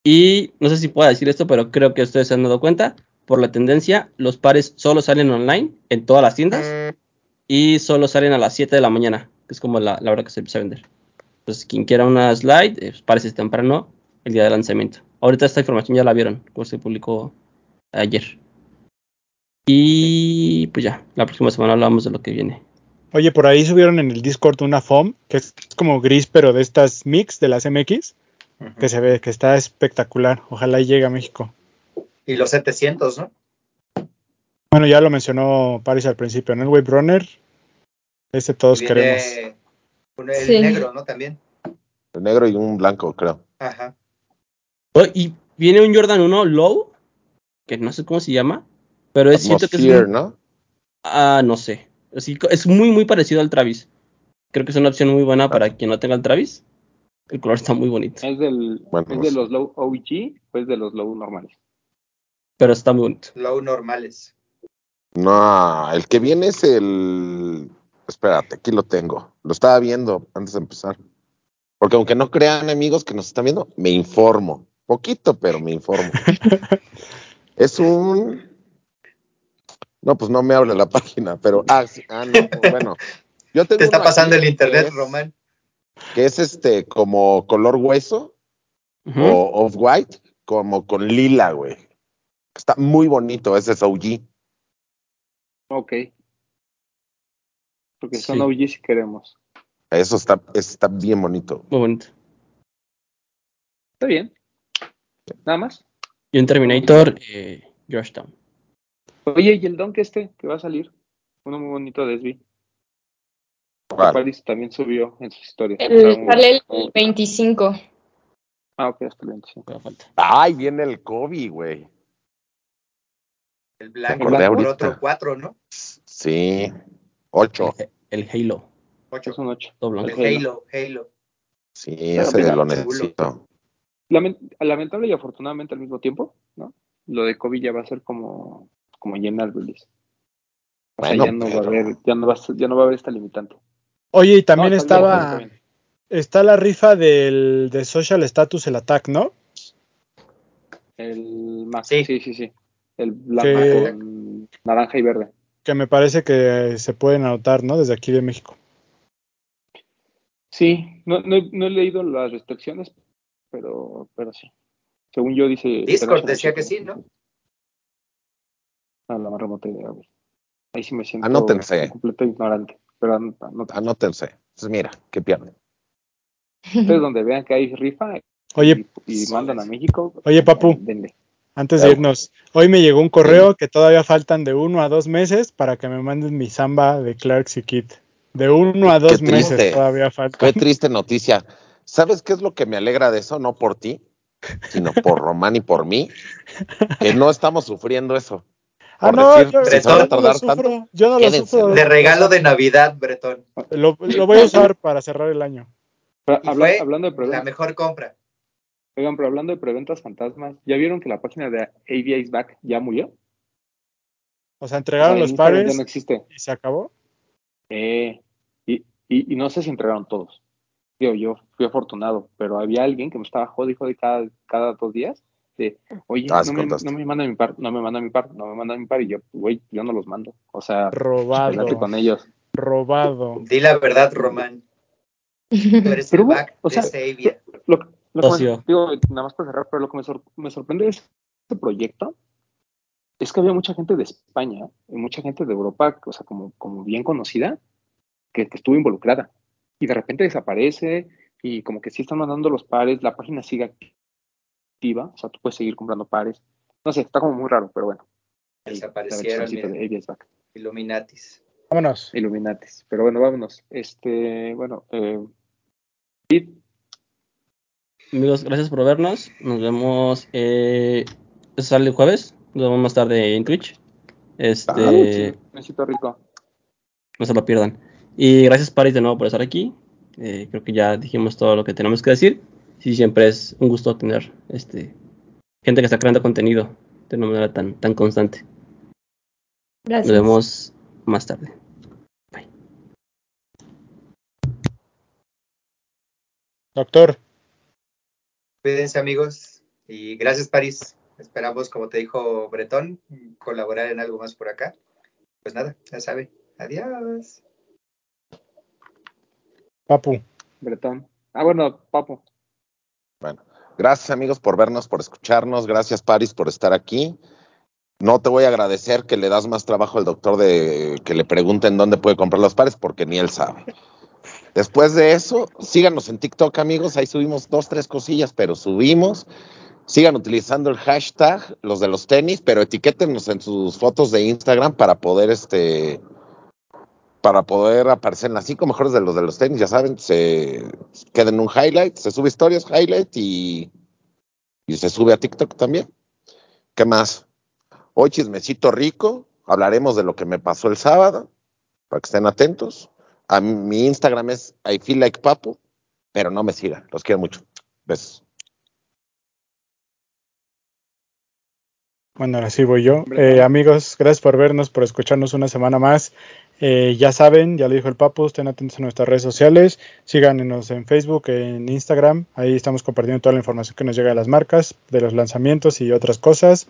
Y no sé si puedo decir esto, pero creo que ustedes se han dado cuenta. Por la tendencia, los pares solo salen online en todas las tiendas. Y solo salen a las 7 de la mañana, que es como la, la hora que se empieza a vender. Entonces, quien quiera una slide, eh, pues, parece temprano el día de lanzamiento. Ahorita esta información ya la vieron, como se publicó ayer. Y pues ya, la próxima semana hablamos de lo que viene. Oye, por ahí subieron en el Discord una foam que es como gris, pero de estas mix de las MX, que se ve que está espectacular. Ojalá y llegue a México. Y los 700, ¿no? Bueno, ya lo mencionó Paris al principio, ¿no? El Wave Runner. Ese todos Y queremos. Un- el Sí. negro, ¿no? También. El negro y un blanco, creo. Ajá. Oh, y viene un Jordan 1 Low, que no sé cómo se llama, pero es siento que es un- ¿no? Ah, no sé. Así, es muy, muy parecido al Travis. Creo que es una opción muy buena para quien no tenga el Travis. El color está muy bonito, ¿Es, del, Bueno, ¿Es no de los low OG o es de los low normales? pero está muy bonito. Low normales. No, el que viene es el. Espérate, aquí lo tengo. Lo estaba viendo antes de empezar. Porque aunque no crean amigos que nos están viendo, me informo. Poquito, pero me informo. *laughs* es un. No, pues no me abre la página, pero. Ah, sí, ah, no, bueno. Yo tengo Te está pasando el internet, es- Román. Que es este, como color hueso o off-white, como con lila, güey. Está muy bonito, ese es OG. Ok. Porque son Sí. OG si queremos. Eso está, está bien bonito. Muy bonito. Está bien. Nada más. Y un Terminator, eh, Georgetown. Oye, ¿y el Dunk este que va a salir? Uno muy bonito de SB. Paris también subió en sus historias. El- muy- sale el 25. Ah, ok, hasta el 25. Todavía falta. Ay, viene el Kobe, güey. El blanco acordé por ahorita. otro 4, ¿no? Sí. Ocho. El, el Halo, 8. Es un 8. todo blanco. El Halo, Halo. Sí, ese mira, lo necesito. lamentable y afortunadamente al mismo tiempo, ¿no? Lo de Kobe ya va a ser como, como el release. O sea, Bueno, ya no va a pero- haber, ya no va a ser- ya no va a haber esta limitante. Oye, y también No, está bien, estaba. está bien. Está la rifa del de Social Status, el Attack, ¿no? El Max, Sí. sí, sí, sí. El blanco naranja y verde. Que me parece que se pueden anotar, ¿no? Desde aquí de México. Sí, no, no, he- no he leído las restricciones, pero, pero sí. Según yo dice... Discord decía que sí, ¿no? A la más remota idea, güey. Ahí sí me siento Anótense. completo ignorante. Pero an- anótense. Anótense. Entonces, mira, ¿qué pierden? Ustedes donde vean que hay rifa Oye, y, y mandan a México. Oye, papu. denle. Antes de irnos, hoy me llegó un correo que todavía faltan de uno a dos meses para que me manden mi samba de Clarks y Kit. De uno a dos Qué meses triste. todavía falta. Qué triste noticia. ¿Sabes qué es lo que me alegra de eso? No por ti, sino por *laughs* Román y por mí. Que no estamos sufriendo eso. Ah, no, decir, yo, no lo sufro, tanto, yo no lo sufro. De regalo de Navidad, Bretón. Lo, lo voy a usar para cerrar el año. Pero habla- hablando de la mejor compra. Oigan, pero hablando de preventas fantasmas, ¿ya vieron que la página de AVA is back ya murió? O sea, O entregaron sea, los pares Ya no existe. y se acabó. Eh, y, y, y no sé si entregaron todos. Digo, yo fui afortunado, pero había alguien que me estaba jodido jode cada, cada dos días. De, oye, Ah, no, me, no me manda mi par, no me manda mi par, no me manda mi par. Y yo, güey, yo no los mando. O sea, Robado. con ellos. Robado. Di la verdad, Román. *laughs* Tú eres Pero, el back o sea, de Sabia. Lo, que- lo que me- digo, nada más para cerrar, pero lo que me, sor- me sorprende es este proyecto es que había mucha gente de España y mucha gente de Europa, o sea, como, como bien conocida, que, estuvo involucrada. Y de repente desaparece y como que sí están mandando los pares, la página sigue activa, o sea, tú puedes seguir comprando pares. No sé, está como muy raro, pero bueno. Desaparecieron. Illuminatis. Vámonos. Illuminatis. Pero bueno, vámonos. Este, bueno, eh, Amigos, gracias por vernos. Nos vemos. Eh, sale el jueves. Nos vemos más tarde en Twitch. Este. necesito rico. No se lo pierdan. Y gracias, Paris, de nuevo por estar aquí. Eh, creo que ya dijimos todo lo que tenemos que decir. Sí, siempre es un gusto tener este gente que está creando contenido de una manera tan, tan constante. Gracias. Nos vemos más tarde. Bye. Doctor. Cuídense amigos y gracias París. Esperamos, como te dijo Bretón, colaborar en algo más por acá. Pues nada, ya sabe. Adiós. Papu. Bretón. Ah, bueno, Papu. Bueno, gracias amigos por vernos, por escucharnos. Gracias Paris por estar aquí. No te voy a agradecer que le das más trabajo al doctor de que le pregunten dónde puede comprar los pares porque ni él sabe. Después de eso, síganos en TikTok, amigos. Ahí subimos dos, tres cosillas, pero subimos. Sigan utilizando el hashtag, los de los tenis, pero etiquétenos en sus fotos de Instagram para poder este para poder aparecer en las cinco mejores de los de los tenis, ya saben, se queda en un highlight, se sube historias, highlight y, y se sube a TikTok también. ¿Qué más? Hoy chismecito rico, hablaremos de lo que me pasó el sábado, para que estén atentos. A mi Instagram es I feel like papu, pero no me sigan. Los quiero mucho. Besos. Bueno, ahora sí voy yo. Eh, amigos, gracias por vernos, por escucharnos una semana más. Eh, ya saben, ya lo dijo el Papu, estén atentos a nuestras redes sociales, síganos en Facebook, en Instagram, ahí estamos compartiendo toda la información que nos llega de las marcas, de los lanzamientos y otras cosas.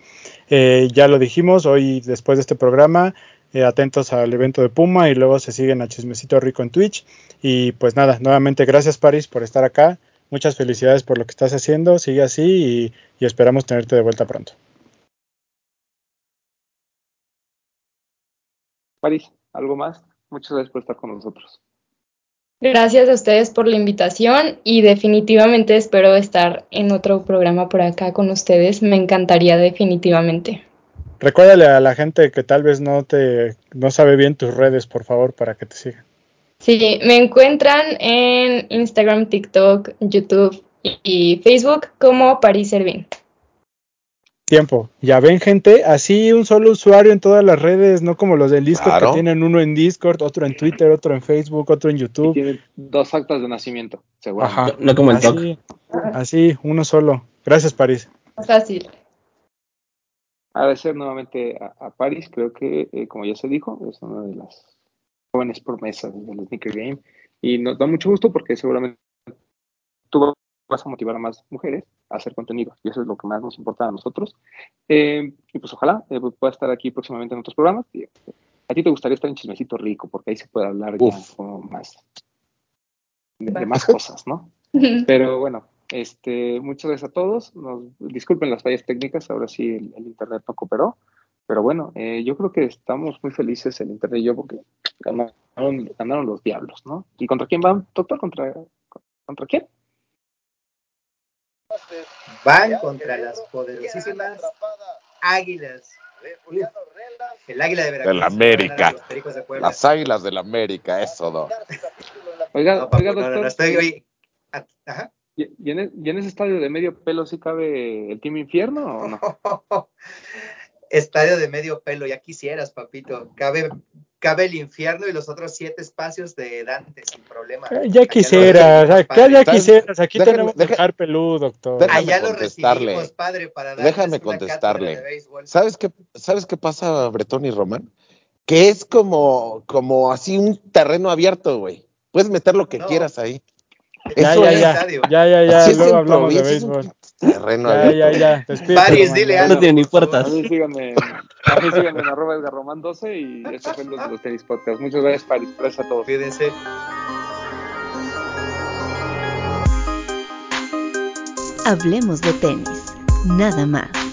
Eh, ya lo dijimos, hoy después de este programa eh, atentos al evento de Puma y luego se siguen a Chismecito Rico en Twitch. Y pues nada, nuevamente gracias Paris por estar acá. Muchas felicidades por lo que estás haciendo. Sigue así y, esperamos tenerte de vuelta pronto. Paris, ¿algo más? Muchas gracias por estar con nosotros. Gracias a ustedes por la invitación y definitivamente espero estar en otro programa por acá con ustedes. Me encantaría definitivamente. Recuérdale a la gente que tal vez no te no sabe bien tus redes, por favor, para que te sigan. Sí, me encuentran en Instagram, TikTok, YouTube y Facebook como Paris Servin. Tiempo. Ya ven, gente, así un solo usuario en todas las redes, no como los del Discord que tienen uno en Discord, otro en Twitter, otro en Facebook, otro en YouTube. tienen dos actas de nacimiento, seguro. Ajá. No como el así, así, uno solo. Gracias, París. Fácil agradecer nuevamente a, a Paris, creo que, eh, como ya se dijo, es una de las jóvenes promesas del sneaker game y nos da mucho gusto porque seguramente tú vas a motivar a más mujeres a hacer contenido y eso es lo que más nos importa a nosotros. Eh, y pues ojalá eh, pueda estar aquí próximamente en otros programas. a ti te gustaría estar en Chismecito Rico porque ahí se puede hablar ya más de más cosas, ¿no? *laughs* Pero bueno, este, muchas gracias a todos. Nos, disculpen las fallas técnicas, ahora sí el, internet no cooperó. Pero bueno, eh, yo creo que estamos muy felices el internet y yo porque ganaron, los diablos, ¿no? ¿Y contra quién van, doctor? ¿Contra, contra quién? Van contra las poderosísimas águilas. el águila de Veracruz. De la América. las águilas de la América, eso, no. Oiga, oiga, doctor. estoy, Ajá. ¿Y en, ese estadio de medio pelo sí cabe el Team Infierno o no? *laughs* estadio de medio pelo, ya quisieras, papito. Cabe, cabe el infierno y los otros siete espacios de Dante sin problema. Eh, ya quisieras, acá ya quisieras, aquí tenemos que dejar peludo, doctor. Allá lo recibimos, padre, para Déjame contestarle. ¿Sabes qué, ¿Sabes qué pasa, Bretón y Román? Que es como, como así un terreno abierto, güey. Puedes meter lo que quieras ahí. Ya, ya, ya, ya, ya, ya, luego hablamos de béisbol. ya, ya, ya, Paris, dile algo. No tiene ni puertas. A mí síganme, a mí síganme en arroba Edgar Román 12 y esto fue los de los tenis podcast. Muchas gracias, Paris. Gracias a todos. Cuídense. Hablemos de tenis, nada más.